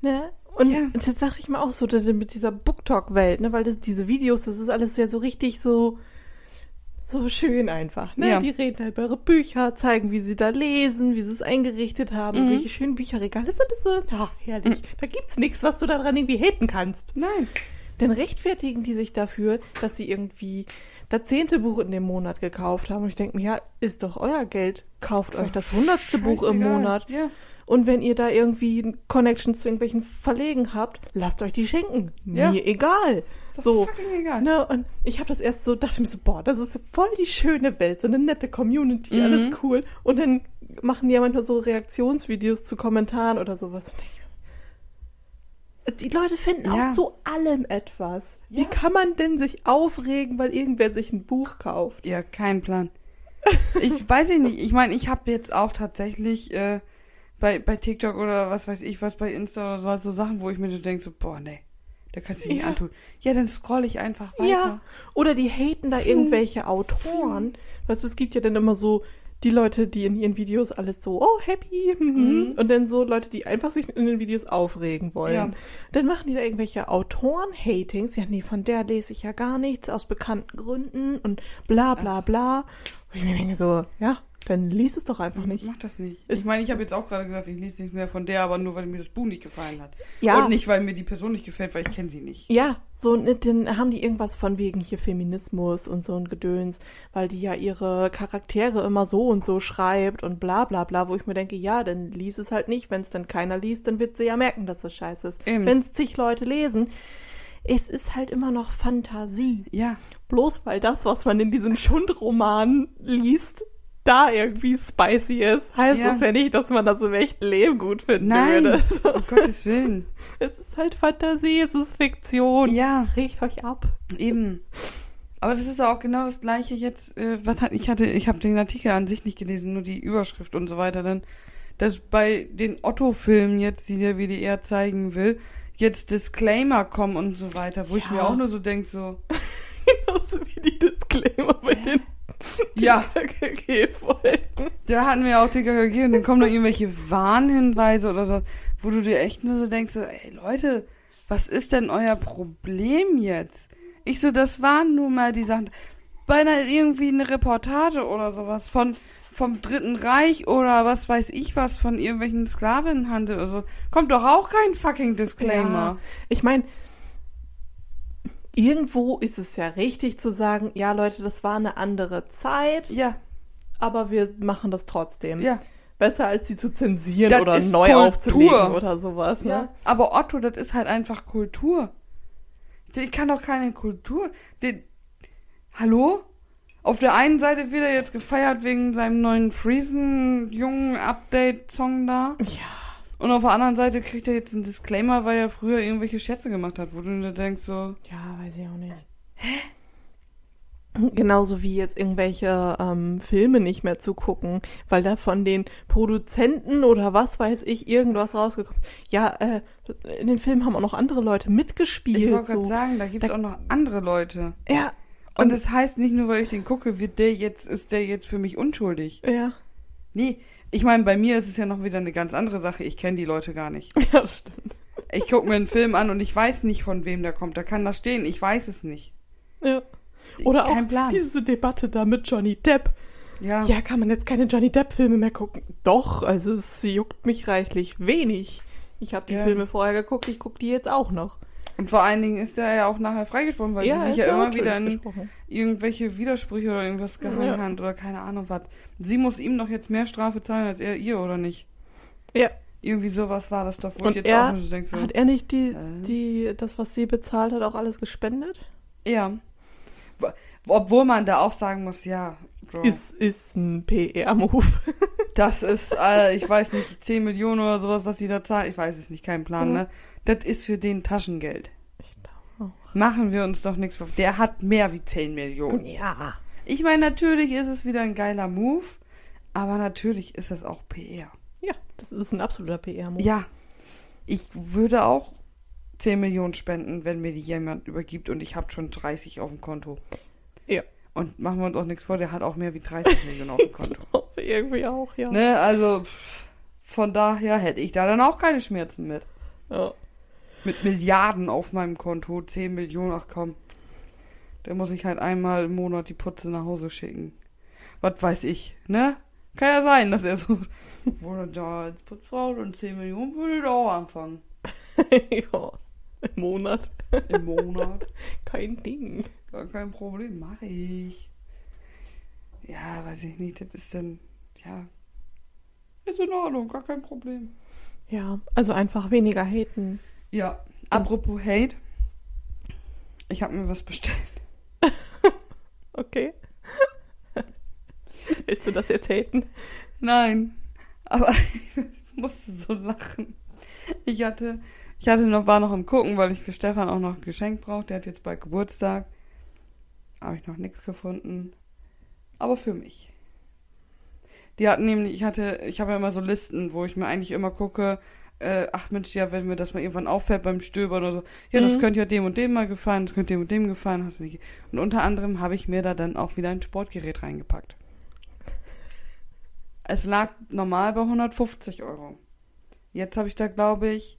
Ne? Und Ja. jetzt dachte ich mir auch so, mit dieser Booktalk-Welt, ne, weil das, diese Videos, das ist alles ja so richtig so, so schön einfach. Ne? Ja. Die reden halt über ihre Bücher, zeigen, wie sie da lesen, wie sie es eingerichtet haben, Mhm. welche schönen Bücherregale. Das ist alles so, ja, herrlich. Da gibt's nichts, was du daran irgendwie haten kannst. Nein. Dann rechtfertigen die sich dafür, dass sie irgendwie das zehnte Buch in dem Monat gekauft haben. Und ich denke mir, ja, ist doch euer Geld. Kauft Ist euch das hundertste Buch im. Monat. Ja. Und wenn ihr da irgendwie Connections zu irgendwelchen Verlegen habt, lasst euch die schenken. Ja. Mir egal. Ist doch So. fucking egal. Ne, und ich habe das erst so, dachte mir so, boah, das ist voll die schöne Welt, so eine nette Community, Mhm. alles cool. Und dann machen die ja manchmal so Reaktionsvideos zu Kommentaren oder sowas. Und denk ich mir, die Leute finden Ja. auch zu allem etwas. Wie Ja. kann man denn sich aufregen, weil irgendwer sich ein Buch kauft? Ja, kein Plan. Ich weiß ich nicht. Ich meine, ich habe jetzt auch tatsächlich äh, bei, bei TikTok oder was weiß ich was, bei Insta oder so, so Sachen, wo ich mir so denke, so, boah, nee, da kannst du dich nicht Ja. antun. Ja, dann scroll ich einfach weiter. Ja. Oder die haten da irgendwelche Autoren. Weißt du, es gibt ja dann immer so die Leute, die in ihren Videos alles so, oh, happy. Mhm. Und dann so Leute, die einfach sich in den Videos aufregen wollen. Ja. Dann machen die da irgendwelche Autoren-Hatings. Ja, nee, von der lese ich ja gar nichts aus bekannten Gründen und bla bla bla. Und ich mir denke so, ja, dann lies es doch einfach nicht. Mach das nicht. Ich meine, ich habe jetzt auch gerade gesagt, ich lese nicht mehr von der, aber nur, weil mir das Buch nicht gefallen hat. Ja. Und nicht, weil mir die Person nicht gefällt, weil ich kenne sie nicht. Ja, so, ne, dann haben die irgendwas von wegen hier Feminismus und so ein Gedöns, weil die ja ihre Charaktere immer so und so schreibt und bla bla bla, wo ich mir denke, ja, dann lies es halt nicht. Wenn es dann keiner liest, dann wird sie ja merken, dass das scheiße ist. Wenn es zig Leute lesen, es ist halt immer noch Fantasie. Ja. Bloß weil das, was man in diesen Schundromanen liest, da irgendwie spicy ist, heißt Ja. das ja nicht, dass man das im echten Leben gut finden Nein. würde. So. Um Gottes Willen. Es ist halt Fantasie, es ist Fiktion. Ja. Regt euch ab. Eben. Aber das ist ja auch genau das gleiche jetzt, äh, was hat, ich hatte, ich habe den Artikel an sich nicht gelesen, nur die Überschrift und so weiter, dann, dass bei den Otto-Filmen jetzt, die der WDR zeigen will, jetzt Disclaimer kommen und so weiter, wo ich Ja. mir auch nur so denk so, Genauso wie die Disclaimer bei den ja, da hatten wir auch TKKG und dann kommen noch irgendwelche Warnhinweise oder so, wo du dir echt nur so denkst, so, ey Leute, was ist denn euer Problem jetzt? Ich so, das waren nur mal die Sachen. Beinahe irgendwie eine Reportage oder sowas von vom Dritten Reich oder was weiß ich was von irgendwelchen Sklavenhandel oder so. Kommt doch auch kein fucking Disclaimer. Ja. Ich meine, irgendwo ist es ja richtig zu sagen, ja Leute, das war eine andere Zeit, Ja, aber wir machen das trotzdem. ja. Besser als sie zu zensieren Das oder neu Kultur. aufzulegen oder sowas. Ne? Ja, aber Otto, das ist halt einfach Kultur. Ich kann doch keine Kultur. Den, Hallo? Auf der einen Seite wird er jetzt gefeiert wegen seinem neuen Friesen-Jungen-Update-Song da. Ja. Und auf der anderen Seite kriegt er jetzt einen Disclaimer, weil er früher irgendwelche Schätze gemacht hat, wo du dir denkst so, Ja, weiß ich auch nicht. Hä? Genauso wie jetzt irgendwelche ähm, Filme nicht mehr zu gucken, weil da von den Produzenten oder was weiß ich irgendwas rausgekommen ist. Ja, äh, in den Filmen haben auch noch andere Leute ich mitgespielt. wollte gerade So. sagen, da gibt es auch noch andere Leute. Ja, Und das heißt nicht nur, weil ich den gucke, wird der jetzt, ist der jetzt für mich unschuldig. ja, Nee, ich meine, bei mir ist es ja noch wieder eine ganz andere Sache. Ich kenne die Leute gar nicht. ja, das stimmt. Ich gucke mir einen Film an und ich weiß nicht, von wem der kommt. Da kann da stehen. Ich weiß es nicht. Ja. Oder Kein auch Plan. diese Debatte da mit Johnny Depp. Ja. Ja, kann man jetzt keine Johnny Depp-Filme mehr gucken? Doch, also es juckt mich reichlich wenig. Ich habe die Ja. Filme vorher geguckt, ich gucke die jetzt auch noch. Und vor allen Dingen ist er ja auch nachher freigesprochen, weil sie ist sich ja immer wieder in irgendwelche Widersprüche oder irgendwas gehangen Ja. hat oder keine Ahnung was. Sie muss ihm doch jetzt mehr Strafe zahlen als er ihr, oder nicht? Ja, Irgendwie sowas war das doch, wo Und ich jetzt er auch so denke, so, hat er nicht die, Äh. die, das, was sie bezahlt hat, auch alles gespendet? ja. Wo- Obwohl man da auch sagen muss, ja, Bro, Ist, ist ein PR-Move. das ist, äh, ich weiß nicht, 10 Millionen oder sowas, was sie da zahlt. Ich weiß es nicht, kein Plan, Ja. ne? Das ist für den Taschengeld. Ich glaube Machen wir uns doch nichts vor. Der hat mehr wie 10 Millionen. Ja. Ich meine, natürlich ist es wieder ein geiler Move, Aber natürlich ist es auch PR. Ja, das ist ein absoluter PR-Move. Ja, ich würde auch 10 Millionen spenden, wenn mir die jemand übergibt und ich habe schon 30 auf dem Konto. Ja. Und machen wir uns auch nichts vor, der hat auch mehr wie 30 Millionen auf dem Konto. Irgendwie auch, ja. Ne, also von daher hätte ich da dann auch keine Schmerzen mit. ja. Mit Milliarden auf meinem Konto, 10 Millionen, ach komm. Da muss ich halt einmal im Monat die Putze nach Hause schicken. Was weiß ich, ne? Kann ja sein, dass er so. Wurde da als Putzfrau und 10 Millionen würde ich da auch anfangen. ja. Im Monat. Im Monat. Kein Ding. Gar kein Problem, mache ich. Ja, weiß ich nicht, das ist dann, ja. Ist in Ordnung, gar kein Problem. Ja, also einfach weniger haten. Ja, apropos Hate. Ich habe mir was bestellt. Okay. Willst du das jetzt haten? Nein, aber ich musste so lachen. Ich hatte, ich hatte noch, war noch am gucken, weil ich für Stefan auch noch ein Geschenk brauche. Der hat jetzt bald Geburtstag. Habe ich noch nichts gefunden. Aber für mich. Die hatten nämlich, ich hatte, ich habe ja immer so Listen, wo ich mir eigentlich immer gucke, äh, ach Mensch, ja, wenn mir das mal irgendwann auffällt beim Stöbern oder so, ja, das Mhm. könnte ja dem und dem mal gefallen, das könnte dem und dem gefallen, hast du nicht. Und unter anderem habe ich mir da dann auch wieder ein Sportgerät reingepackt. Es lag normal bei 150 Euro. Jetzt habe ich da, glaube ich,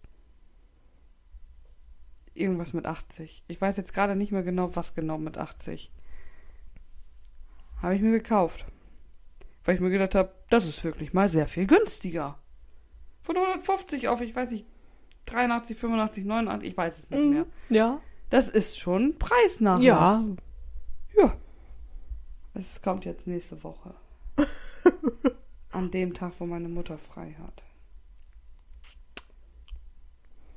irgendwas mit 80. Ich weiß jetzt gerade nicht mehr genau, was genau mit 80. Habe ich mir gekauft. Weil ich mir gedacht habe, das ist wirklich mal sehr viel günstiger. Von 150 auf, ich weiß nicht, 83, 85, 89, ich weiß es nicht mehr. Ja. Das ist schon Preisnachlass. Ja. Ja. Es kommt jetzt nächste Woche. An dem Tag, wo meine Mutter frei hat.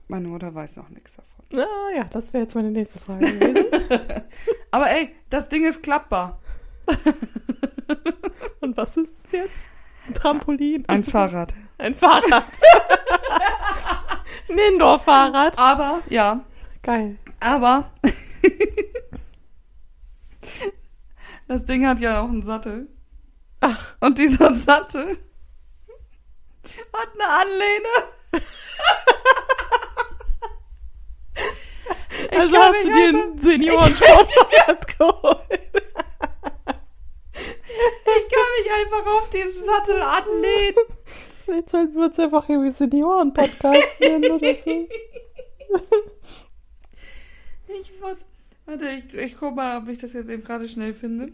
Meine Mutter weiß noch nichts davon. Ah, ja, das wäre jetzt meine nächste Frage gewesen. Aber ey, das Ding ist klappbar. Und was ist es jetzt? Ein Trampolin? Ein Fahrrad. Ein Fahrrad. Ein Indoor-Fahrrad. Aber, ja, Geil. aber. das Ding hat ja auch einen Sattel. Ach, Und dieser Sattel hat eine Anlehne. Also hast du dir einen Seniorensportfahrrad geholt. Ich kann mich einfach auf diesen Sattel anlehnen. Vielleicht sollten wir uns einfach irgendwie Senioren-Podcast nennen oder so. Ich muss. Warte, ich, ich guck mal, ob ich das jetzt eben gerade schnell finde.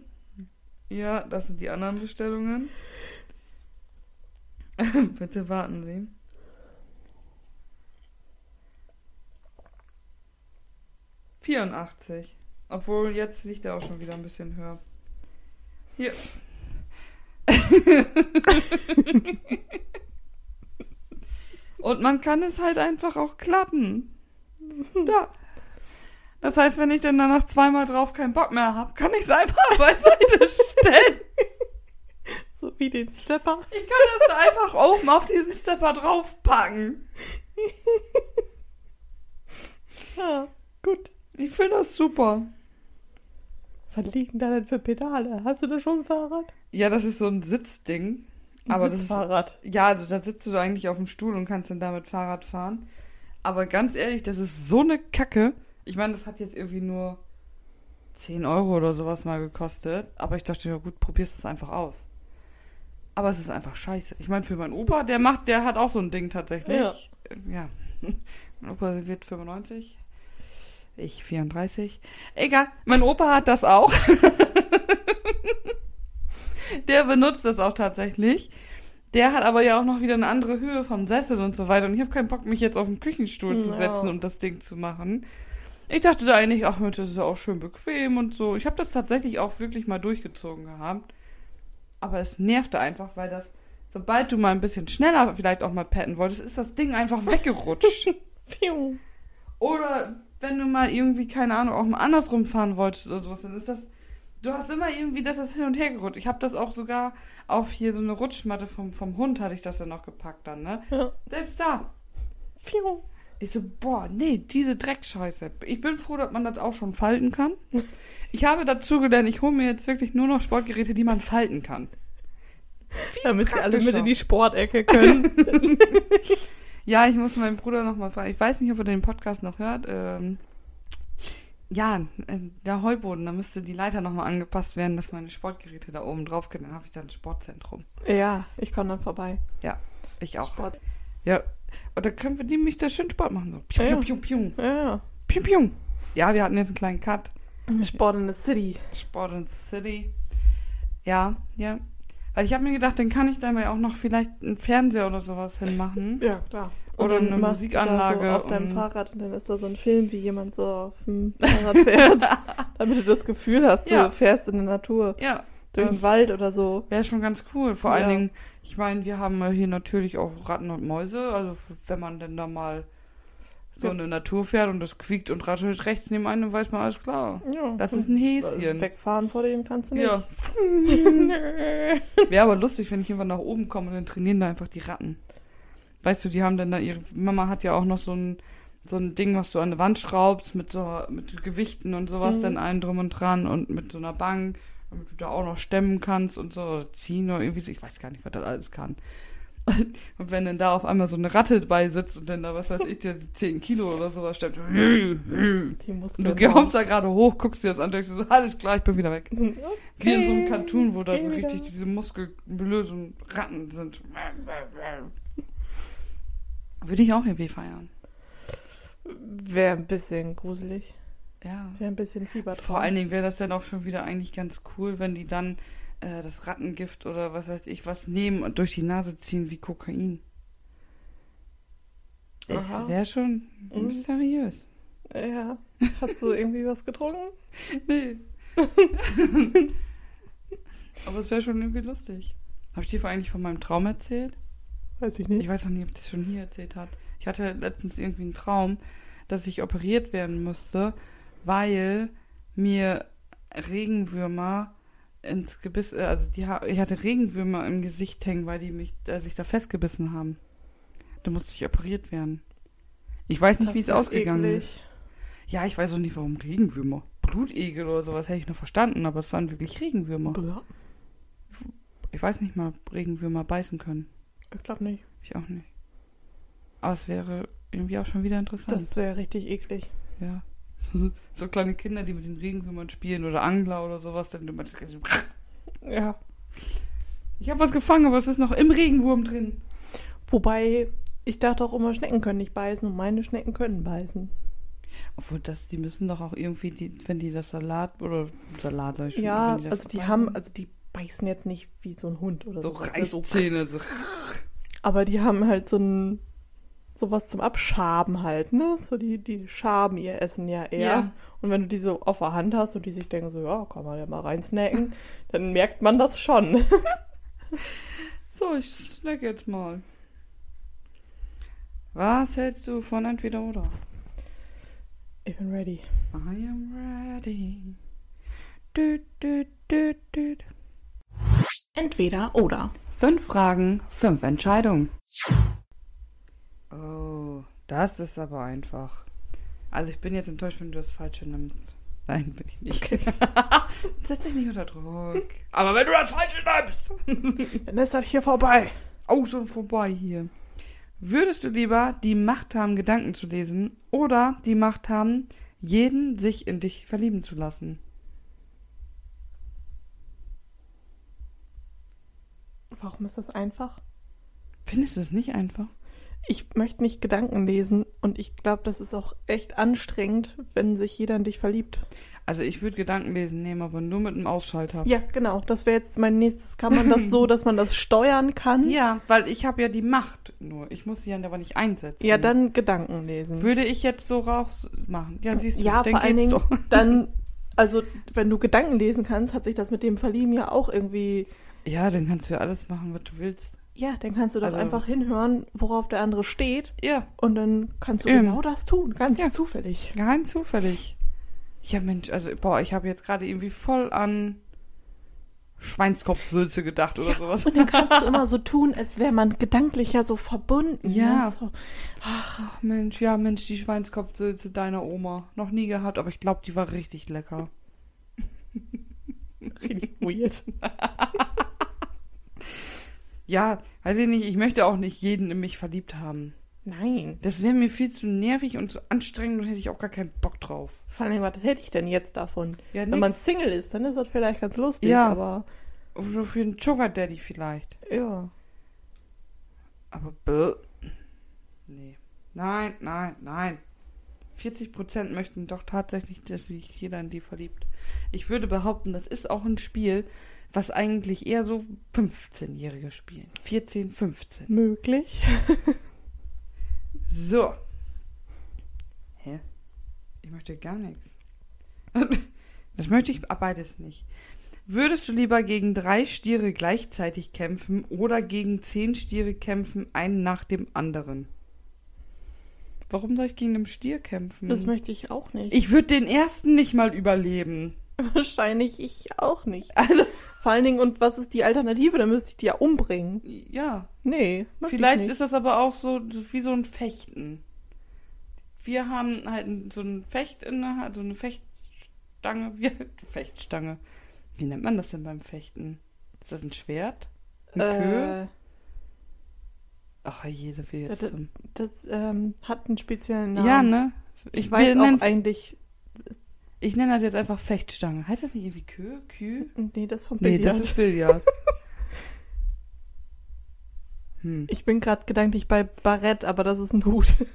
Ja, das sind die anderen Bestellungen. Bitte warten Sie. Vierundachtzig. Obwohl jetzt liegt er auch schon wieder ein bisschen höher. Hier. Und man kann es halt einfach auch klappen. Da. Das heißt, wenn ich dann danach zweimal drauf keinen Bock mehr habe, kann ich es einfach beiseite stellen. So wie den Stepper. Ich kann das da einfach oben auf diesen Stepper draufpacken. Ja, gut. Ich finde das super. Was liegen da denn für Pedale? Hast du da schon ein Fahrrad? Ja, das ist so ein Sitzding. Ein Aber das ist, Sitzfahrrad. ja, also da sitzt du eigentlich auf dem Stuhl und kannst dann damit Fahrrad fahren. Aber ganz ehrlich, das ist so eine Kacke. Ich meine, das hat jetzt irgendwie nur 10 Euro oder sowas mal gekostet. Aber ich dachte, ja gut, probierst es einfach aus. Aber es ist einfach scheiße. Ich meine, für meinen Opa, der macht, der hat auch so ein Ding tatsächlich. Ja. ja. Mein Opa wird 95. Ich 34. Egal, mein Opa hat das auch. der benutzt das auch tatsächlich. Der hat aber ja auch noch wieder eine andere Höhe vom Sessel und so weiter. Und ich habe keinen Bock, mich jetzt auf den Küchenstuhl zu setzen und das Ding zu machen. Ich dachte da eigentlich, ach Mensch, das ist ja auch schön bequem und so. Ich habe das tatsächlich auch wirklich mal durchgezogen gehabt. Aber es nervte einfach, weil das, sobald du mal ein bisschen schneller vielleicht auch mal petten wolltest, ist das Ding einfach weggerutscht. Oder wenn du mal irgendwie, keine Ahnung, auch mal andersrum fahren wolltest oder sowas, dann ist das. Du hast immer irgendwie, dass das hin und her gerutscht. Ich habe das auch sogar auf hier so eine Rutschmatte vom, vom Hund hatte ich das ja noch gepackt dann, ne? Ja. Selbst da. Pfiou. Ich so, boah, nee, diese Dreckscheiße. Ich bin froh, dass man das auch schon falten kann. Ich habe dazu gelernt, ich hole mir jetzt wirklich nur noch Sportgeräte, die man falten kann. Damit sie alle mit in die Sportecke können. Ja, ich muss meinen Bruder noch mal fragen. Ich weiß nicht, ob er den Podcast noch hört. Ähm, ja, äh, der Heuboden, da müsste die Leiter noch mal angepasst werden, dass meine Sportgeräte da oben drauf können. Dann habe ich da ein Sportzentrum. ja, ich komme dann vorbei. Ich auch. Sport. Ja. Und da können wir die mich da schön Sport machen. So. Piu, Ja. piu, piu, piu. Ja, Piu, piu. Ja, wir hatten jetzt einen kleinen Cut. Sport in the City. Sport in the City. Ja, ja. Weil ich habe mir gedacht, dann kann ich da mal auch noch vielleicht einen Fernseher oder sowas hinmachen. Ja, klar. Oder eine du Musikanlage So auf deinem und- Fahrrad und dann ist da so ein Film, wie jemand so auf dem Fahrrad fährt. damit du das Gefühl hast, du Ja. fährst in der Natur. Ja, Durch den Wald oder so. wäre schon ganz cool. Vor Ja. allen Dingen, ich meine, wir haben ja hier natürlich auch Ratten und Mäuse. Also wenn man denn da mal so der Natur fährt und das quiekt und raschelt rechts neben einem, dann weiß man alles klar. Ja. Das ist ein Häschen. Wegfahren vor dem kannst du nicht. Ja. Wäre aber lustig, wenn ich irgendwann nach oben komme und dann trainieren da einfach die Ratten. Weißt du, die haben dann da ihre. Mama hat ja auch noch so ein, so ein Ding, was du an die Wand schraubst mit so mit Gewichten und sowas, Mhm. dann allen drum und dran und mit so einer Bank, damit du da auch noch stemmen kannst und so, ziehen oder irgendwie so. Ich weiß gar nicht, was das alles kann. Und wenn dann da auf einmal so eine Ratte bei sitzt und dann da, was weiß ich, die 10 Kilo oder sowas stemmt. Und du kommst da gerade hoch, guckst dir das an, denkst du so, alles klar, ich bin wieder weg. Okay. Wie in so einem Cartoon, wo da so richtig diese muskelblösen Ratten sind. Würde ich auch irgendwie feiern. Wäre ein bisschen gruselig. Ja. Wäre ein bisschen Fieber Vor allen Dingen wäre das dann auch schon wieder eigentlich ganz cool, wenn die dann äh, das Rattengift oder was weiß ich was nehmen und durch die Nase ziehen wie Kokain. Aha. Es wäre schon Mhm. mysteriös. Ja. Hast du irgendwie was getrunken? Nee. Aber es wäre schon irgendwie lustig. Habe ich dir eigentlich von meinem Traum erzählt? Weiß ich nicht. Ich weiß noch nie, ob das schon hier erzählt hat. Ich hatte letztens irgendwie einen Traum, dass ich operiert werden musste, weil mir Regenwürmer ins Gebiss, äh, also die, ich hatte Regenwürmer im Gesicht hängen, weil die mich, äh, sich da festgebissen haben. Da musste ich operiert werden. Ich weiß nicht, wie es ausgegangen eklig. ist. Ja, ich weiß auch nicht, warum Regenwürmer. Blutegel oder sowas hätte ich noch verstanden, aber es waren wirklich Regenwürmer. Blah. Ich weiß nicht mal, ob Regenwürmer beißen können. Ich glaube nicht. Ich auch nicht. Aber es wäre irgendwie auch schon wieder interessant. Das wäre richtig eklig. ja. So kleine Kinder, die mit den Regenwürmern spielen oder Angler oder sowas, dann immer. Ja. Ich habe was gefangen, aber es ist noch im Regenwurm drin. Wobei, ich dachte auch immer, Schnecken können nicht beißen und meine Schnecken können beißen. Obwohl das, die müssen doch auch irgendwie, die, wenn die das Salat oder Salat sag ich schon, Ja, die also die beißen, haben, also die beißen jetzt nicht wie so ein Hund oder so ne, so Reißzähne. So. Aber die haben halt so ein sowas zum Abschaben halt, ne? So die, die schaben ihr Essen ja eher. Ja. Und wenn du die so auf der Hand hast und die sich denken so, ja, kann man ja mal reinsnacken, dann merkt man das schon. So, ich snack jetzt mal. Was hältst du von entweder oder? Ich bin ready. I am ready. Düt, düt, düt, düt. Entweder oder. Fünf Fragen, fünf Entscheidungen. Oh, das ist aber einfach. Also ich bin jetzt enttäuscht, wenn du das Falsche nimmst. Nein, bin ich nicht. Okay. Setz dich nicht unter Druck. Aber wenn du das Falsche nimmst. Dann ist das hier vorbei. Auch schon vorbei hier. Würdest du lieber die Macht haben, Gedanken zu lesen oder die Macht haben, jeden sich in dich verlieben zu lassen? Warum ist das einfach? Findest du das nicht einfach? Ich möchte nicht Gedanken lesen und ich glaube, das ist auch echt anstrengend, wenn sich jeder in dich verliebt. Also ich würde Gedanken lesen nehmen, aber nur mit einem Ausschalter. Ja, genau. Das wäre jetzt mein nächstes. Kann man das so, dass man das steuern kann? Ja, weil ich habe ja die Macht nur. Ich muss sie ja aber nicht einsetzen. Ja, dann Gedanken lesen. Würde ich jetzt so raus machen. Ja, siehst du, ja, dann vor allen Dingen doch. dann, also wenn du Gedanken lesen kannst, hat sich das mit dem Verlieben ja auch irgendwie. Ja, dann kannst du ja alles machen, was du willst. Ja, dann kannst du doch Also- einfach hinhören, worauf der andere steht Ja, und dann kannst du Eben. genau das tun, ganz Ja. zufällig. rein zufällig. Ja, Mensch, also, boah, ich habe jetzt gerade irgendwie voll an Schweinskopfsülze gedacht oder sowas. Und dann kannst du immer so tun, als wäre man gedanklich ja so verbunden. Ja. Ne? So. Ach Mensch, ja Mensch, die Schweinskopfsülze deiner Oma. Noch nie gehabt, aber ich glaube, die war richtig lecker. Richtig weird. Ja, weiß ich nicht, ich möchte auch nicht jeden in mich verliebt haben. Nein. Das wäre mir viel zu nervig und zu anstrengend und hätte ich auch gar keinen Bock drauf. Vor allem, was hätte ich denn jetzt davon? Ja, Wenn man Single ist, dann ist das vielleicht ganz lustig, Ja. aber Oder für einen Sugar Daddy vielleicht. ja. Aber bäh. Nee. Nein, nein, nein. 40% möchten doch tatsächlich, dass sich jeder in die verliebt. Ich würde behaupten, das ist auch ein Spiel, was eigentlich eher so 15-Jährige spielen. 14, 15. Möglich. So. Hä? Ich möchte gar nichts. Das möchte ich beides nicht. Würdest du lieber gegen drei Stiere gleichzeitig kämpfen oder gegen zehn Stiere kämpfen, einen nach dem anderen? Warum soll ich gegen einen Stier kämpfen? Das möchte ich auch nicht. ich würde den ersten nicht mal überleben. Wahrscheinlich ich auch nicht. Also, Vor allen Dingen, und was ist die Alternative? Dann müsste ich die ja umbringen. ja. Nee, Vielleicht ich ist das aber auch so wie so ein Fechten. Wir haben halt so ein Fecht in der Hand, so eine Fechtstange. Wir, Fechtstange. Wie nennt man das denn beim Fechten? Ist das ein Schwert? Ein äh, Ach je, das will jetzt das- zum. das ähm, hat einen speziellen Namen. Ja, ne? Ich, weiß wir auch eigentlich. Ich nenne das jetzt einfach Fechtstange. Heißt das nicht irgendwie Kö? Kü? Nee, das vom Nee, Billard. das ist Billard. hm. Ich bin gerade gedanklich bei Barett, aber das ist ein Hut.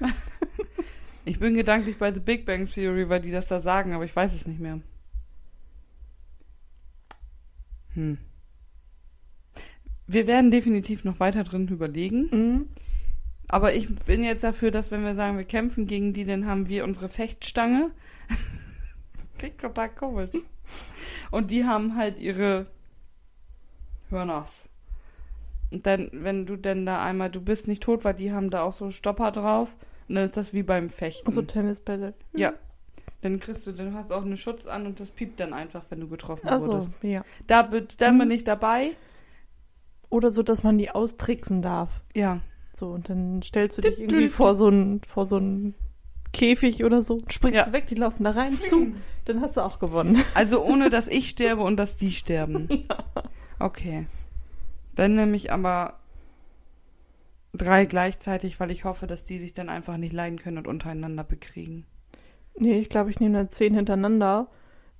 Ich bin gedanklich bei The Big Bang Theory, weil die das da sagen, aber ich weiß es nicht mehr. Hm. Wir werden definitiv noch weiter drin überlegen. Mhm. Aber ich bin jetzt dafür, dass wenn wir sagen, wir kämpfen gegen die, dann haben wir unsere Fechtstange. Klingt total komisch. Und die haben halt ihre Hörners. Und dann, wenn du denn da einmal, du bist nicht tot, weil die haben da auch so Stopper drauf. Und dann ist das wie beim Fechten. So Tennisbälle. Ja. Dann kriegst du, dann hast auch einen Schutz an und das piept dann einfach, wenn du getroffen Achso, wurdest. ja. Da, bin- da bin Mhm. ich dabei. Oder so, dass man die austricksen darf. Ja. So, und dann stellst du dich irgendwie vor so einen vor so einen Käfig oder so, springst Ja. weg, die laufen da rein zu, dann hast du auch gewonnen. Also ohne, dass ich sterbe und dass die sterben. Okay. Dann nehme ich aber drei gleichzeitig, weil ich hoffe, dass die sich dann einfach nicht leiden können und untereinander bekriegen. Nee, ich glaube, ich nehme dann zehn hintereinander,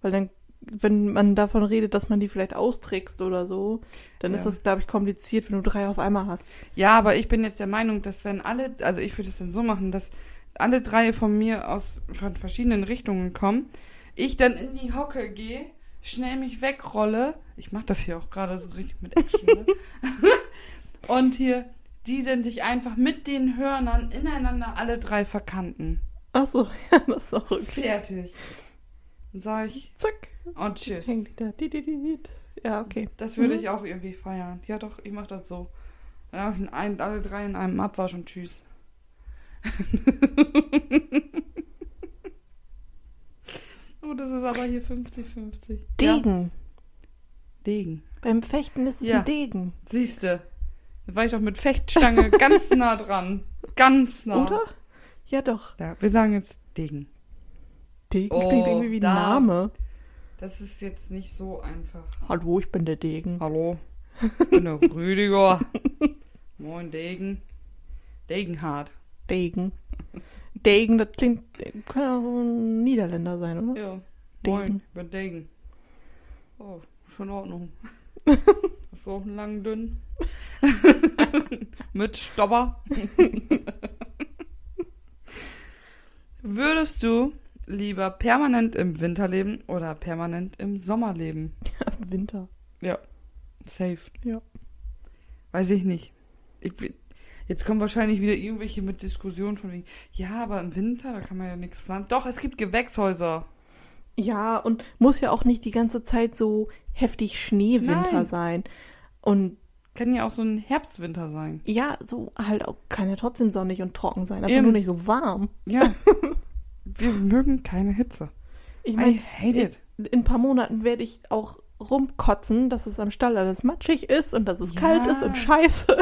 weil dann, wenn man davon redet, dass man die vielleicht austrickst oder so, dann Ja. ist das, glaube ich, kompliziert, wenn du drei auf einmal hast. Ja, aber ich bin jetzt der Meinung, dass wenn alle, also ich würde es dann so machen, dass alle drei von mir aus von verschiedenen Richtungen kommen, ich dann in die Hocke gehe, schnell mich wegrolle. Ich mache das hier auch gerade so richtig mit Action. Ne? und hier, die dann sich einfach mit den Hörnern ineinander alle drei verkanten. Ach so, ja, das ist auch okay. Fertig. Dann sag ich Zack, und tschüss. hängt da. Die, die, die. Ja, okay. Das würde Mhm. ich auch irgendwie feiern. Ja doch, ich mach das so. Dann habe ich ein, alle drei in einem Abwasch und tschüss. oh, das ist aber hier 50-50. Ja, Degen. Degen. Beim Fechten ist es Ja. ein Degen. Siehste. Da war ich doch mit Fechtstange ganz nah dran. Ganz nah. Oder? Ja, doch. Ja, wir sagen jetzt Degen. Degen Oh, klingt irgendwie wie ein da. Name. Das ist jetzt nicht so einfach. Hallo, ich bin der Degen. Hallo, ich bin der Rüdiger. Moin, Degen. Degenhard. Degen. Degen, das klingt, kann auch ein Niederländer sein, oder? Ja. Degen. Moin, ich bin Degen. Oh, schon in Ordnung. Hast du auch einen langen, dünnen? Mit Stopper. Würdest du lieber permanent im Winter leben oder permanent im Sommer leben? Winter. Safe. Ja. Weiß ich nicht. Ich, bin- jetzt kommen wahrscheinlich wieder irgendwelche mit Diskussionen von wegen, ja, aber im Winter, da kann man ja nichts pflanzen. Doch, es gibt Gewächshäuser. Ja, und muss ja auch nicht die ganze Zeit so heftig Schneewinter Nein. sein. Und Kann ja auch so ein Herbstwinter sein. ja, so halt auch, kann ja trotzdem sonnig und trocken sein, aber Eben. nur nicht so warm. Ja. Wir mögen keine Hitze. Ich meine, it. in ein paar Monaten werde ich auch rumkotzen, dass es am Stall alles matschig ist und dass es Ja. kalt ist und scheiße.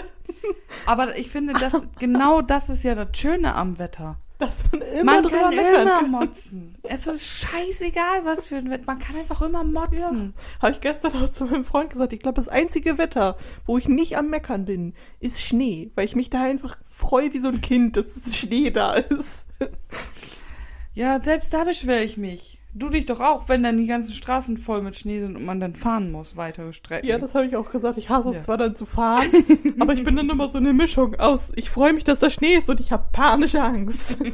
Aber ich finde, das, genau das ist ja das Schöne am Wetter. Dass man immer Man kann meckern immer kann. motzen. Es ist scheißegal, was für ein Wetter. Man kann einfach immer motzen. Habe ich gestern auch zu meinem Freund gesagt, ich glaube, das einzige Wetter, wo ich nicht am Meckern bin, ist Schnee. Weil ich mich da einfach freue wie so ein Kind, dass Schnee da ist. Ja, selbst da beschwere ich mich. Du dich doch auch, wenn dann die ganzen Straßen voll mit Schnee sind und man dann fahren muss, weitere Strecken. Ja, das habe ich auch gesagt. Ich hasse es Ja. zwar dann zu fahren, aber ich bin dann immer so eine Mischung aus, ich freue mich, dass da Schnee ist und ich habe panische Angst.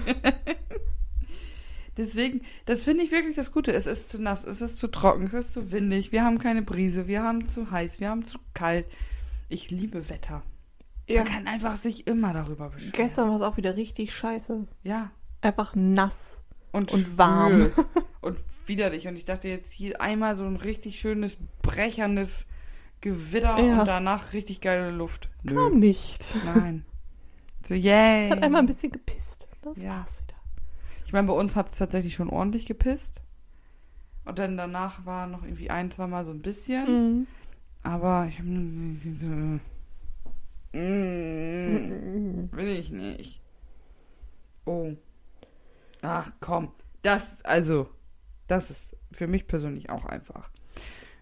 Deswegen, das finde ich wirklich das Gute. Es ist zu nass, es ist zu trocken, es ist zu windig, wir haben keine Brise, wir haben zu heiß, wir haben zu kalt. Ich liebe Wetter. Ja. Man kann einfach sich immer darüber beschweren. Gestern war es auch wieder richtig scheiße. Ja. Einfach nass. Und, Und warm. Und widerlich. Und ich dachte jetzt hier einmal so ein richtig schönes, brecherndes Gewitter Ja. und danach richtig geile Luft. Kam nicht. Nein. So, yay. Es hat einmal ein bisschen gepisst. Das Ja. war's wieder. Ich meine, bei uns hat es tatsächlich schon ordentlich gepisst. Und dann danach war noch irgendwie ein, zweimal so ein bisschen. Mhm. Aber ich habe so. Mm, will ich nicht. Oh. Ach komm. Das, also, das ist für mich persönlich auch einfach.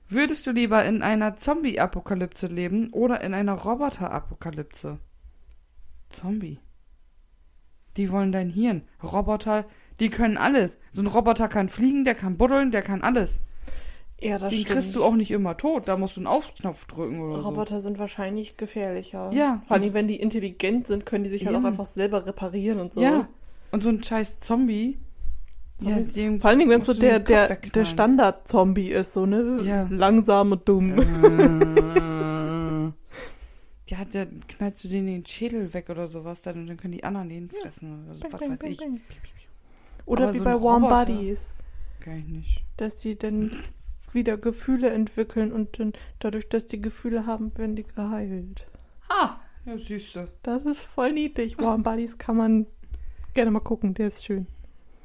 Würdest du lieber in einer Zombie-Apokalypse leben oder in einer Roboter-Apokalypse? Zombie. Die wollen dein Hirn. Roboter, die können alles. So ein Roboter kann fliegen, der kann buddeln, der kann alles. Ja, das Den stimmt. kriegst du auch nicht immer tot. Da musst du einen Aufknopf drücken oder so. Roboter sind wahrscheinlich gefährlicher. Ja. Vor allem, wenn die intelligent sind, können die sich halt Ja. auch einfach selber reparieren und so. Ja. Und so ein scheiß Zombie. Dem Vor allen Dingen, wenn es so der, der, der Standard-Zombie ist, so, ne? Ja. Langsam und dumm. Äh. ja, dann knallst du denen den Schädel weg oder sowas, dann, und dann können die anderen den fressen oder so, was weiß ich. Oder Aber wie so bei Warm Roboter. Buddies, Kann ich nicht. dass die dann wieder Gefühle entwickeln und dann dadurch, dass die Gefühle haben, werden die geheilt. Ah, ja, siehste. Das ist voll niedlich. Warm Buddies kann man gerne mal gucken, der ist schön.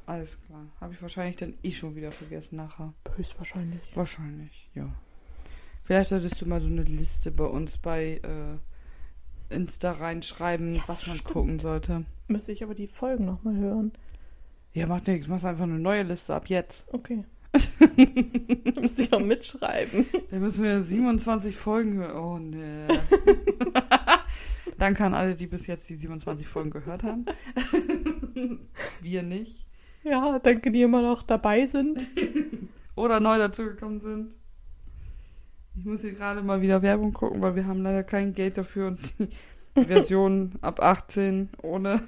Alles klar. Habe ich wahrscheinlich dann eh schon wieder vergessen nachher. Höchstwahrscheinlich. Wahrscheinlich, ja. Vielleicht solltest du mal so eine Liste bei uns bei äh, Insta reinschreiben, Ja, was man stimmt. gucken sollte. Müsste ich aber die Folgen nochmal hören. Ja, macht nichts. Mach einfach eine neue Liste ab jetzt. Okay. Müsste ich auch mitschreiben. Da müssen wir 27 Folgen hören. Oh, ne. Danke an alle, die bis jetzt die 27 Folgen gehört haben. wir nicht. Ja, danke, die immer noch dabei sind. Oder neu dazugekommen sind. Ich muss hier gerade mal wieder Werbung gucken, weil wir haben leider kein Geld dafür, uns die Version ab 18 ohne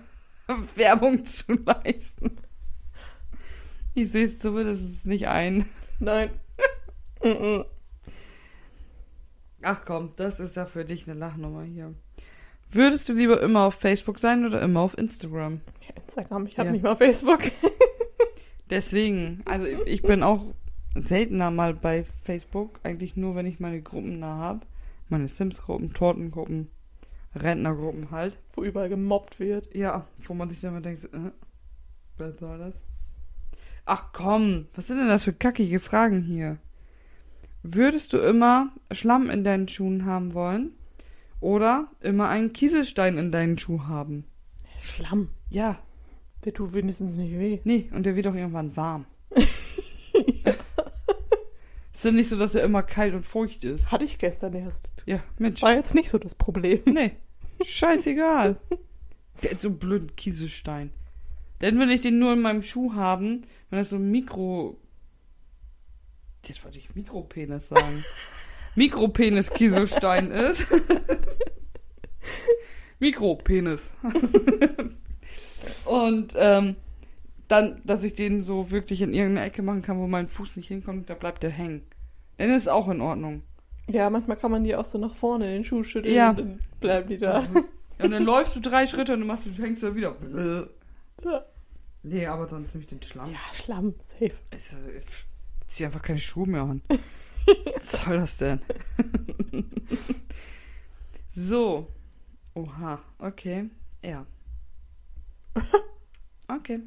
Werbung zu leisten. Ich sehe es zumindest nicht ein. Nein. Mhm. Ach komm, das ist ja für dich eine Lachnummer hier. Würdest du lieber immer auf Facebook sein oder immer auf Instagram? Ja, Instagram, ich habe Ja. nicht mal Facebook. Deswegen, also ich bin auch seltener mal bei Facebook, eigentlich nur, wenn ich meine Gruppen da habe. Meine Sims-Gruppen, Tortengruppen, Rentnergruppen halt. Wo überall gemobbt wird. Ja, wo man sich dann immer denkt, äh, was soll das? Ach komm, was sind denn das für kackige Fragen hier? Würdest du immer Schlamm in deinen Schuhen haben wollen? Oder immer einen Kieselstein in deinen Schuh haben? Schlamm. Ja, Der tut wenigstens nicht weh. nee, und der wird doch irgendwann warm. ist ja nicht so, dass er immer kalt und feucht ist. Hatte ich gestern erst. Ja, Mensch. War jetzt nicht so das Problem. Nee, scheißegal. Der hat so einen blöden Kieselstein. Dann will ich den nur in meinem Schuh haben, wenn das so ein Mikro... Jetzt wollte ich Mikropenis sagen. Mikropenis-Kieselstein ist. Mikropenis. Und ähm, dann, dass ich den so wirklich in irgendeine Ecke machen kann, wo mein Fuß nicht hinkommt, da bleibt der hängen. Dann ist auch in Ordnung. Ja, manchmal kann man die auch so nach vorne in den Schuh schütteln Ja. und dann bleiben die da. Und dann läufst du drei Schritte und dann machst du, hängst du wieder. Ja, Nee, aber sonst nehme ich den Schlamm. Ja, Schlamm, safe. Ich, ich zieh einfach keine Schuhe mehr an. Was soll das denn? so. Oha, okay. Ja. Okay.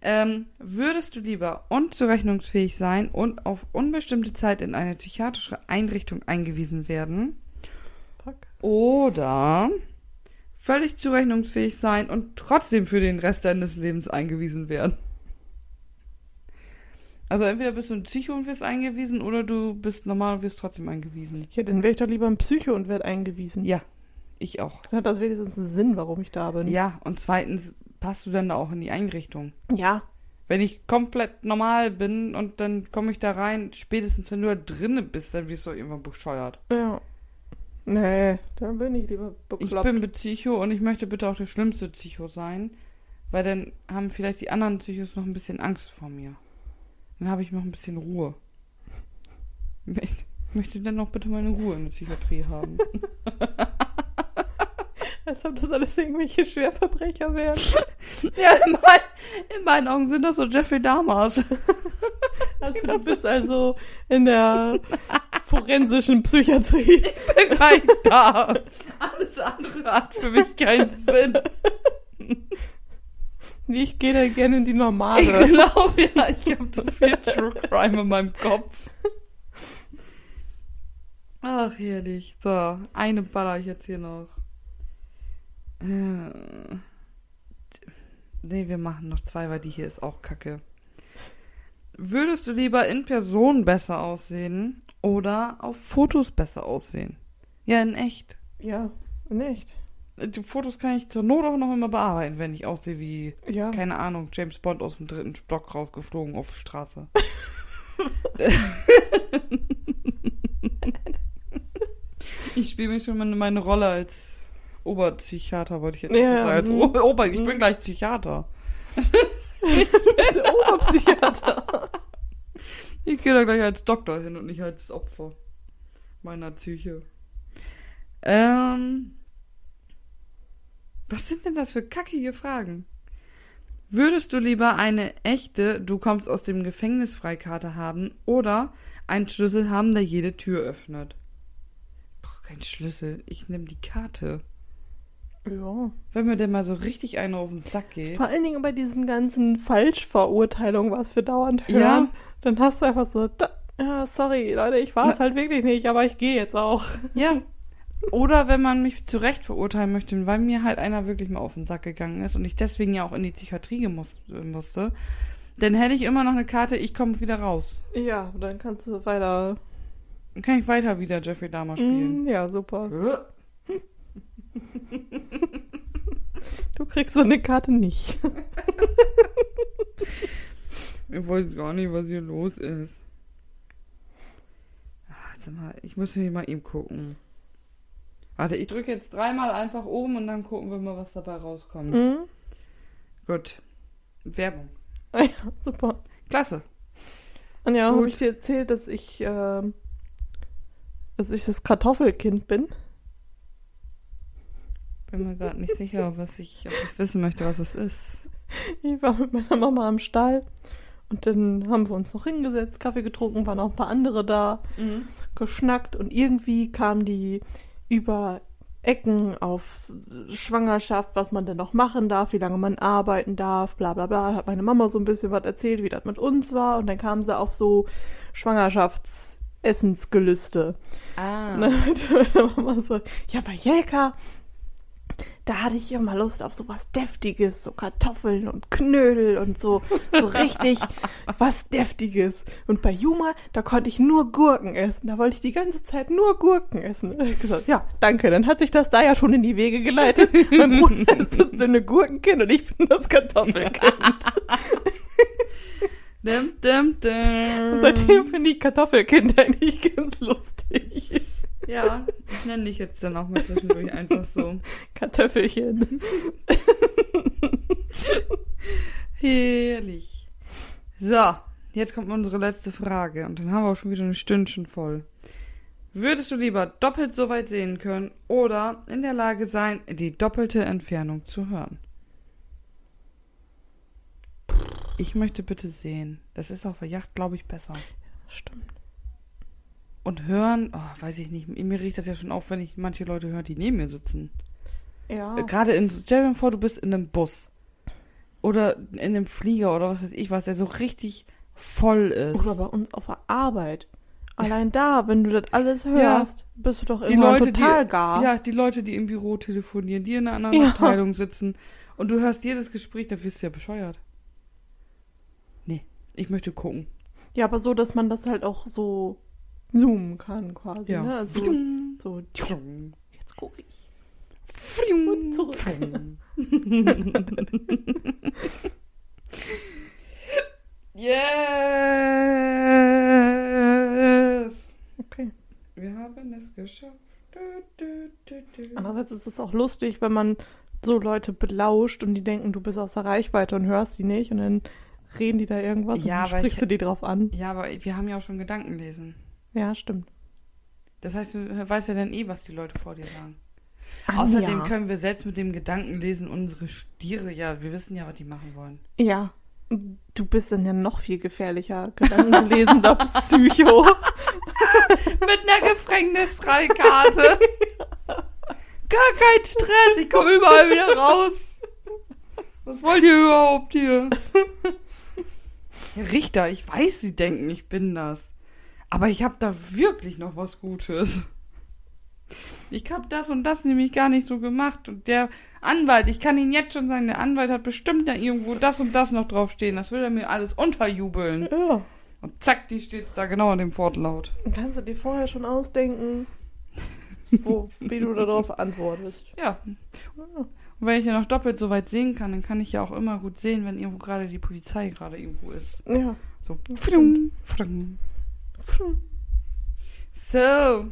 Ähm, würdest du lieber unzurechnungsfähig sein und auf unbestimmte Zeit in eine psychiatrische Einrichtung eingewiesen werden? Fuck. Oder völlig zurechnungsfähig sein und trotzdem für den Rest deines Lebens eingewiesen werden. Also entweder bist du ein Psycho und wirst eingewiesen oder du bist normal und wirst trotzdem eingewiesen. Ja, dann wäre ich doch lieber ein Psycho und werde eingewiesen. Ja, ich auch. Dann hat das wenigstens einen Sinn, warum ich da bin. Ja, und zweitens passt du dann da auch in die Einrichtung. Ja. Wenn ich komplett normal bin und dann komme ich da rein, spätestens wenn du da drinnen bist, dann wirst du irgendwann bescheuert. Ja. Nee, dann bin ich lieber Ich bekloppt. bin Psycho und ich möchte bitte auch der schlimmste Psycho sein, weil dann haben vielleicht die anderen Psychos noch ein bisschen Angst vor mir. Dann habe ich noch ein bisschen Ruhe. Ich möchte dann noch bitte meine Ruhe in der Psychiatrie haben. Als ob das alles irgendwelche Schwerverbrecher wären. ja, in, mein, in meinen Augen sind das so Jeffrey Dahmers. Also du bist also in der forensischen Psychiatrie. bin gleich da. Alles andere hat für mich keinen Sinn. Nee, ich gehe da gerne in die Ich normale. glaube, ja, ich habe zu viel True Crime in meinem Kopf. Ach, herrlich. So, eine baller ich jetzt hier noch. Äh, nee, wir machen noch zwei, weil die hier ist auch kacke. Würdest du lieber in Person besser aussehen oder auf Fotos besser aussehen? Ja, in echt. Ja, nicht. Die Fotos kann ich zur Not auch noch immer bearbeiten, wenn ich aussehe wie Ja. keine Ahnung, James Bond aus dem dritten Stock rausgeflogen auf die Straße. ich spiele mich schon mal meine Rolle als Oberpsychiater, wollte ich jetzt Ja, sagen. Mhm. Ober, Ober, ich Mhm. bin gleich Psychiater. Du bist der Oberpsychiater. Ich gehe da gleich als Doktor hin und nicht als Opfer meiner Psyche. Ähm. Was sind denn das für kackige Fragen? Würdest du lieber eine echte Du kommst aus dem Gefängnis Freikarte haben oder einen Schlüssel haben, der jede Tür öffnet? Ich brauche keinen Schlüssel. Ich nehme die Karte. Ja. Wenn mir denn mal so richtig einer auf den Sack geht. Vor allen Dingen bei diesen ganzen Falschverurteilungen, was wir dauernd hören. Ja. Dann hast du einfach so, da, ja, sorry, Leute, ich war es halt wirklich nicht, aber ich gehe jetzt auch. Ja. Oder wenn man mich zu Recht verurteilen möchte, weil mir halt einer wirklich mal auf den Sack gegangen ist und ich deswegen ja auch in die Psychiatrie gemus musste, dann hätte ich immer noch eine Karte, ich komme wieder raus. Ja, dann kannst du weiter. Dann kann ich weiter wieder Jeffrey Dahmer spielen. Mm, ja, super. Du kriegst so eine Karte nicht. Ich weiß gar nicht, was hier los ist. Ah, Warte mal, ich muss hier mal eben gucken. Warte, ich drücke jetzt dreimal einfach oben und dann gucken wir mal, was dabei rauskommt. Mhm. Gut. Werbung. Ah ja, super. Klasse. Anja, habe Gut. ich dir erzählt, dass ich, ähm, dass ich das Kartoffelkind bin? Bin mir gerade nicht sicher, was ich, ob ich wissen möchte, was es ist. Ich war mit meiner Mama am Stall und dann haben wir uns noch hingesetzt, Kaffee getrunken, waren auch ein paar andere da, geschnackt und irgendwie kamen die über Ecken auf Schwangerschaft, was man denn noch machen darf, wie lange man arbeiten darf, bla bla bla. Hat meine Mama so ein bisschen was erzählt, wie das mit uns war und dann kamen sie auf so Schwangerschaftsessensgelüste. Ah. Und dann meine Mama so, ja, bei Jelka, da hatte ich immer Lust auf so was Deftiges, so Kartoffeln und Knödel und so, so richtig was Deftiges. Und bei Juma, da konnte ich nur Gurken essen. Da wollte ich die ganze Zeit nur Gurken essen. Und ich gesagt, ja, danke, dann hat sich das da ja schon in die Wege geleitet. mein Bruder ist das dünne Gurkenkind und ich bin das Kartoffelkind. Dim, dim, dim. Und seitdem finde ich Kartoffelkind eigentlich ganz lustig. Ja, ich nenne dich jetzt dann auch mal zwischendurch einfach so. Kartoffelchen. Herrlich. So, jetzt kommt unsere letzte Frage und dann haben wir auch schon wieder ein Stündchen voll. Würdest du lieber doppelt so weit sehen können oder in der Lage sein, die doppelte Entfernung zu hören? Ich möchte bitte sehen. Das ist auf der Yacht, glaube ich, besser. Stimmt. Und hören, oh, weiß ich nicht. Mir riecht das ja schon auf, wenn ich manche Leute höre, die neben mir sitzen. Ja. Äh, Gerade in, stell dir vor, du bist in einem Bus. Oder in einem Flieger oder was weiß ich was, der so richtig voll ist. Oder bei uns auf der Arbeit. Allein da, wenn du das alles hörst, bist du doch Die irgendwann Leute, total die, gar. ja, die Leute, die im Büro telefonieren, die in einer anderen Ja. Abteilung sitzen und du hörst jedes Gespräch, da wirst du ja bescheuert. Nee, ich möchte gucken. Ja, aber so, dass man das halt auch so zoomen kann quasi. Ja. Ne? Also Frium, so, frium, jetzt gucke ich. frium, Und zurück. yes! Okay. Wir haben es geschafft. Andererseits ist es auch lustig, wenn man so Leute belauscht und die denken, du bist aus der Reichweite und hörst die nicht und dann reden die da irgendwas Ja, und dann sprichst ich- du die drauf an. Ja, aber wir haben ja auch schon Gedanken lesen. Ja, stimmt. Das heißt, du weißt ja dann eh, was die Leute vor dir sagen. Ah, Außerdem ja. können wir selbst mit dem Gedankenlesen unsere Stiere, ja, wir wissen ja, was die machen wollen. Ja. Du bist dann ja noch viel gefährlicher. Gedankenlesender Psycho. Mit einer Gefängnisfreikarte. Gar kein Stress, ich komme überall wieder raus. Was wollt ihr überhaupt hier? Herr Richter, ich weiß, Sie denken, ich bin das. Aber ich habe da wirklich noch was Gutes. Ich habe das und das nämlich gar nicht so gemacht. Und der Anwalt, ich kann Ihnen jetzt schon sagen, der Anwalt hat bestimmt da irgendwo das und das noch draufstehen. Das will er mir alles unterjubeln. ja. Und zack, die steht's da genau an dem Wortlaut. Dann kannst du dir vorher schon ausdenken, wo, wie du darauf antwortest. Ja. Und wenn ich ja noch doppelt so weit sehen kann, dann kann ich ja auch immer gut sehen, wenn irgendwo gerade die Polizei gerade irgendwo ist. Ja. So. Frum. So.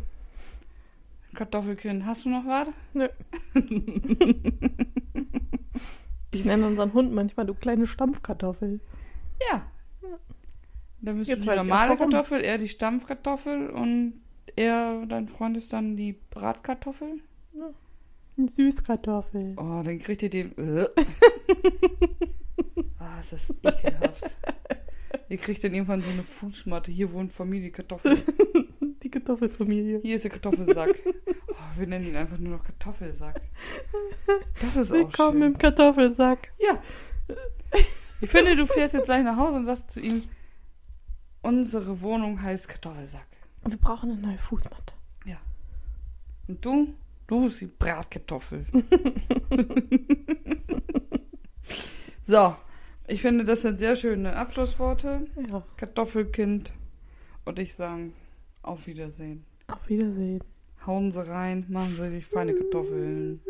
Kartoffelkind, hast du noch was? Nö. Ich nenne unseren Hund manchmal du kleine Stampfkartoffel. Ja. Dann bist Jetzt du die normale. Kartoffel, er die Stampfkartoffel und er, dein Freund ist dann die Bratkartoffel. Süßkartoffel. Oh, dann kriegt ihr den. Äh. ah, ist das ekelhaft. ihr kriegt dann irgendwann so eine Fußmatte. Hier wohnt Familie Kartoffel. Die Kartoffelfamilie. Hier ist der Kartoffelsack. Oh, wir nennen ihn einfach nur noch Kartoffelsack. Das ist auch Willkommen im Kartoffelsack. Ja. Ich finde, du fährst jetzt gleich nach Hause und sagst zu ihm, unsere Wohnung heißt Kartoffelsack. Wir brauchen eine neue Fußmatte. Und du? Du bist die Bratkartoffel. so. Ich finde, das sind sehr schöne Abschlussworte. Ja. Kartoffelkind und ich sagen auf Wiedersehen. Auf Wiedersehen. Hauen Sie rein, machen Sie die feine Kartoffeln.